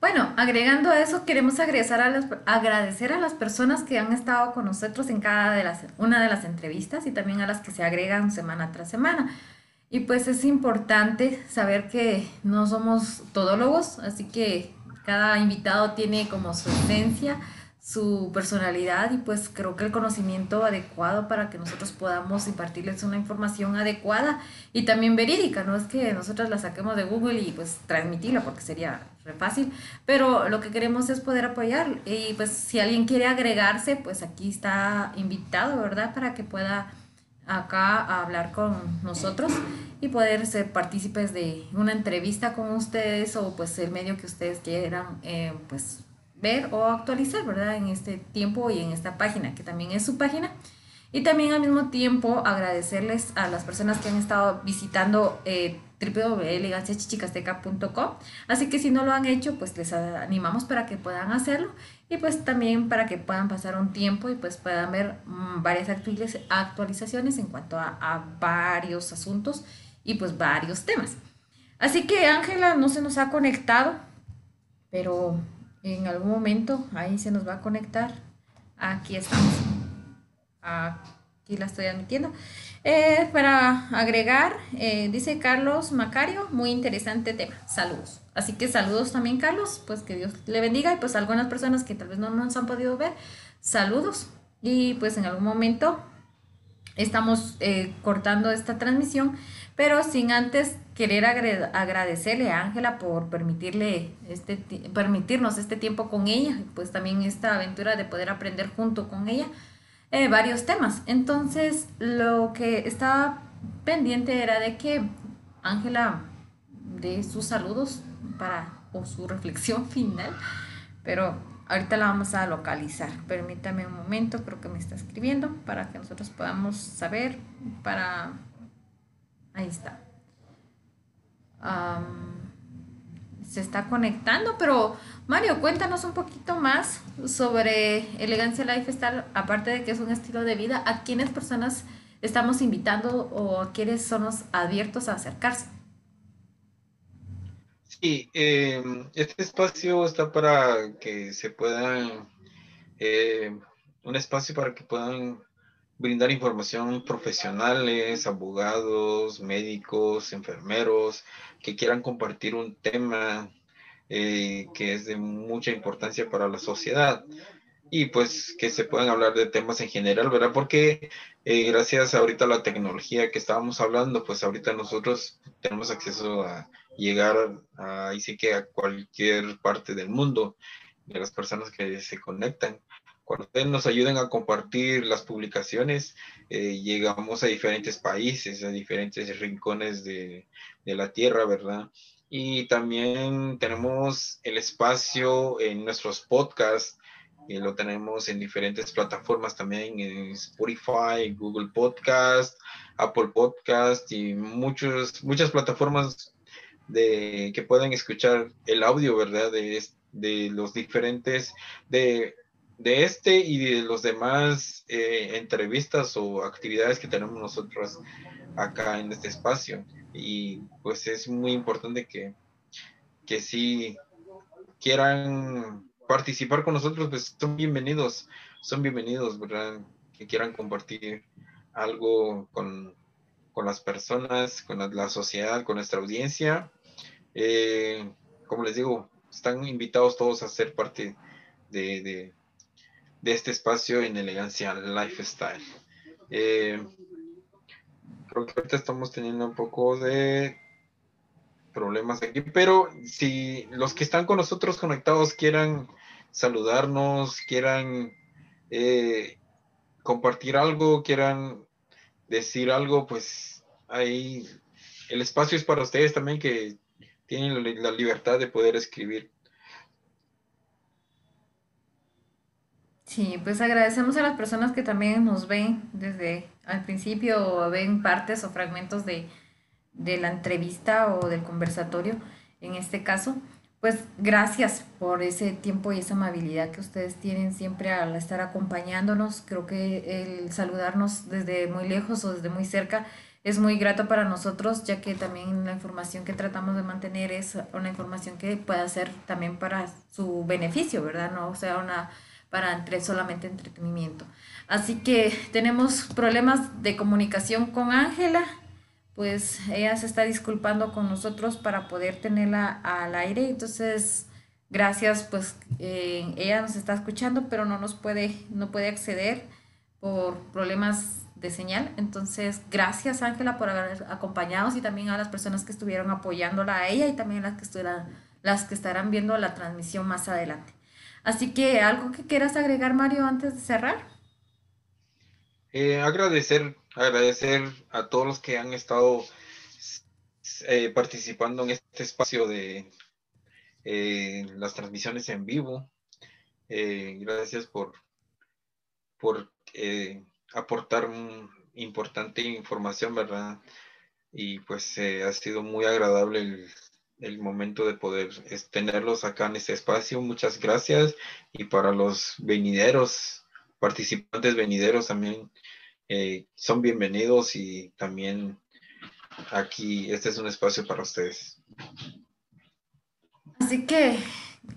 Bueno, agregando a eso, queremos agradecer a, las, personas que han estado con nosotros en cada de las, una de las entrevistas y también a las que se agregan semana tras semana. Y pues es importante saber que no somos todólogos, así que cada invitado tiene como su esencia su personalidad y pues creo que el conocimiento adecuado para que nosotros podamos impartirles una información adecuada y también verídica, no es que nosotros la saquemos de Google y pues transmitirla porque sería fácil, pero lo que queremos es poder apoyar y pues si alguien quiere agregarse, pues aquí está invitado, ¿verdad? Para que pueda acá hablar con nosotros y poder ser partícipes de una entrevista con ustedes o pues el medio que ustedes quieran, eh, pues ver o actualizar, ¿verdad? En este tiempo y en esta página, que también es su página. Y también al mismo tiempo agradecerles a las personas que han estado visitando eh. Así que si no lo han hecho, pues les animamos para que puedan hacerlo y pues también para que puedan pasar un tiempo y pues puedan ver mm, varias actualizaciones en cuanto a, a varios asuntos y pues varios temas. Así que Ángela no se nos ha conectado, pero en algún momento ahí se nos va a conectar. Aquí estamos. Aquí la estoy admitiendo. Eh, para agregar, eh, dice Carlos Macario, muy interesante tema. Saludos. Así que saludos también, Carlos. Pues que Dios le bendiga. Y pues algunas personas que tal vez no nos han podido ver, saludos. Y pues en algún momento estamos eh, cortando esta transmisión, pero sin antes querer agradecerle a Ángela por permitirle este, permitirnos este tiempo con ella, pues también esta aventura de poder aprender junto con ella eh, varios temas. Entonces, lo que estaba pendiente era de que Ángela dé sus saludos para o su reflexión final, pero Ahorita la vamos a localizar. Permítame un momento, creo que me está escribiendo para que nosotros podamos saber. Para. Ahí está. se está conectando, pero Mario, cuéntanos un poquito más sobre Elegancia Lifestyle, aparte de que es un estilo de vida, ¿a quiénes personas estamos invitando o a quiénes somos abiertos a acercarse? Sí, em, este espacio está para que se puedan, eh, un espacio para que puedan brindar información profesionales, abogados, médicos, enfermeros, que quieran compartir un tema eh, que es de mucha importancia para la sociedad y pues que se puedan hablar de temas en general, ¿verdad? Porque eh, gracias ahorita a la tecnología que estábamos hablando, pues ahorita nosotros tenemos acceso a llegar ahí sí que a cualquier parte del mundo de las personas que se conectan. Cuando ustedes nos ayuden a compartir las publicaciones, eh, llegamos a diferentes países, a diferentes rincones de, de la tierra, ¿verdad? Y también tenemos el espacio en nuestros podcasts, y lo tenemos en diferentes plataformas también, en Spotify, Google Podcast, Apple Podcast y muchos, muchas plataformas de, que pueden escuchar el audio, ¿verdad? De, de los diferentes, de, de este y de los demás eh, entrevistas o actividades que tenemos nosotros acá en este espacio. Y pues es muy importante que, que sí quieran participar con nosotros, pues son bienvenidos, son bienvenidos, ¿verdad? Que quieran compartir algo con, con las personas, con la sociedad, con nuestra audiencia eh, como les digo, están invitados todos a ser parte de, este espacio en Elegancia Lifestyle. Eh, creo que ahorita estamos teniendo un poco de problemas aquí, pero si los que están con nosotros conectados quieran saludarnos, quieran eh, compartir algo, quieran decir algo, pues ahí el espacio es para ustedes también que tienen la libertad de poder escribir. Sí, pues agradecemos a las personas que también nos ven desde al principio o ven partes o fragmentos de, de la entrevista o del conversatorio, en este caso. Pues gracias por ese tiempo y esa amabilidad que ustedes tienen siempre al estar acompañándonos. Creo que el saludarnos desde muy lejos o desde muy cerca es muy grato para nosotros, ya que también la información que tratamos de mantener es una información que pueda ser también para su beneficio, ¿verdad? No sea una para entre, solamente entretenimiento. Así que tenemos problemas de comunicación con Ángela, pues ella se está disculpando con nosotros para poder tenerla al aire, entonces gracias, pues eh, ella nos está escuchando, pero no nos puede, no puede acceder por problemas de señal. Entonces, gracias Ángela por haber acompañado y también a las personas que estuvieron apoyándola a ella y también las que, estuvieran, las que estarán viendo la transmisión más adelante. Así que, ¿algo que quieras agregar, Mario, antes de cerrar? Eh, agradecer, agradecer a todos los que han estado eh, participando en este espacio de eh, las transmisiones en vivo. gracias por, por aportar importante información, ¿verdad? Y pues ha sido muy agradable el, momento de poder tenerlos acá en este espacio. Muchas gracias. Y para los venideros, participantes venideros también eh, son bienvenidos y también aquí este es un espacio para ustedes. Así que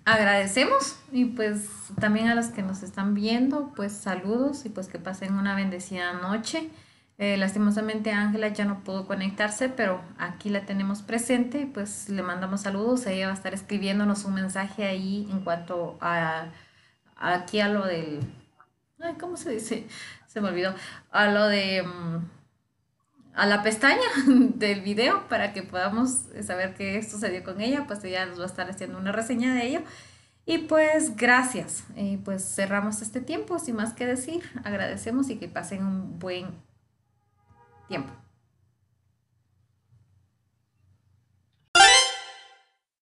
agradecemos y pues también a los que nos están viendo, pues saludos y pues que pasen una bendecida noche. Eh, lastimosamente Ángela ya no pudo conectarse, pero aquí la tenemos presente, pues le mandamos saludos, ella va a estar escribiéndonos un mensaje ahí en cuanto a aquí a lo del, ¿cómo se dice? se me olvidó, a lo de... Mm, a la pestaña del video para que podamos saber qué sucedió con ella, pues ella nos va a estar haciendo una reseña de ello. Y pues gracias. Y pues cerramos este tiempo, sin más que decir. Agradecemos y que pasen un buen tiempo.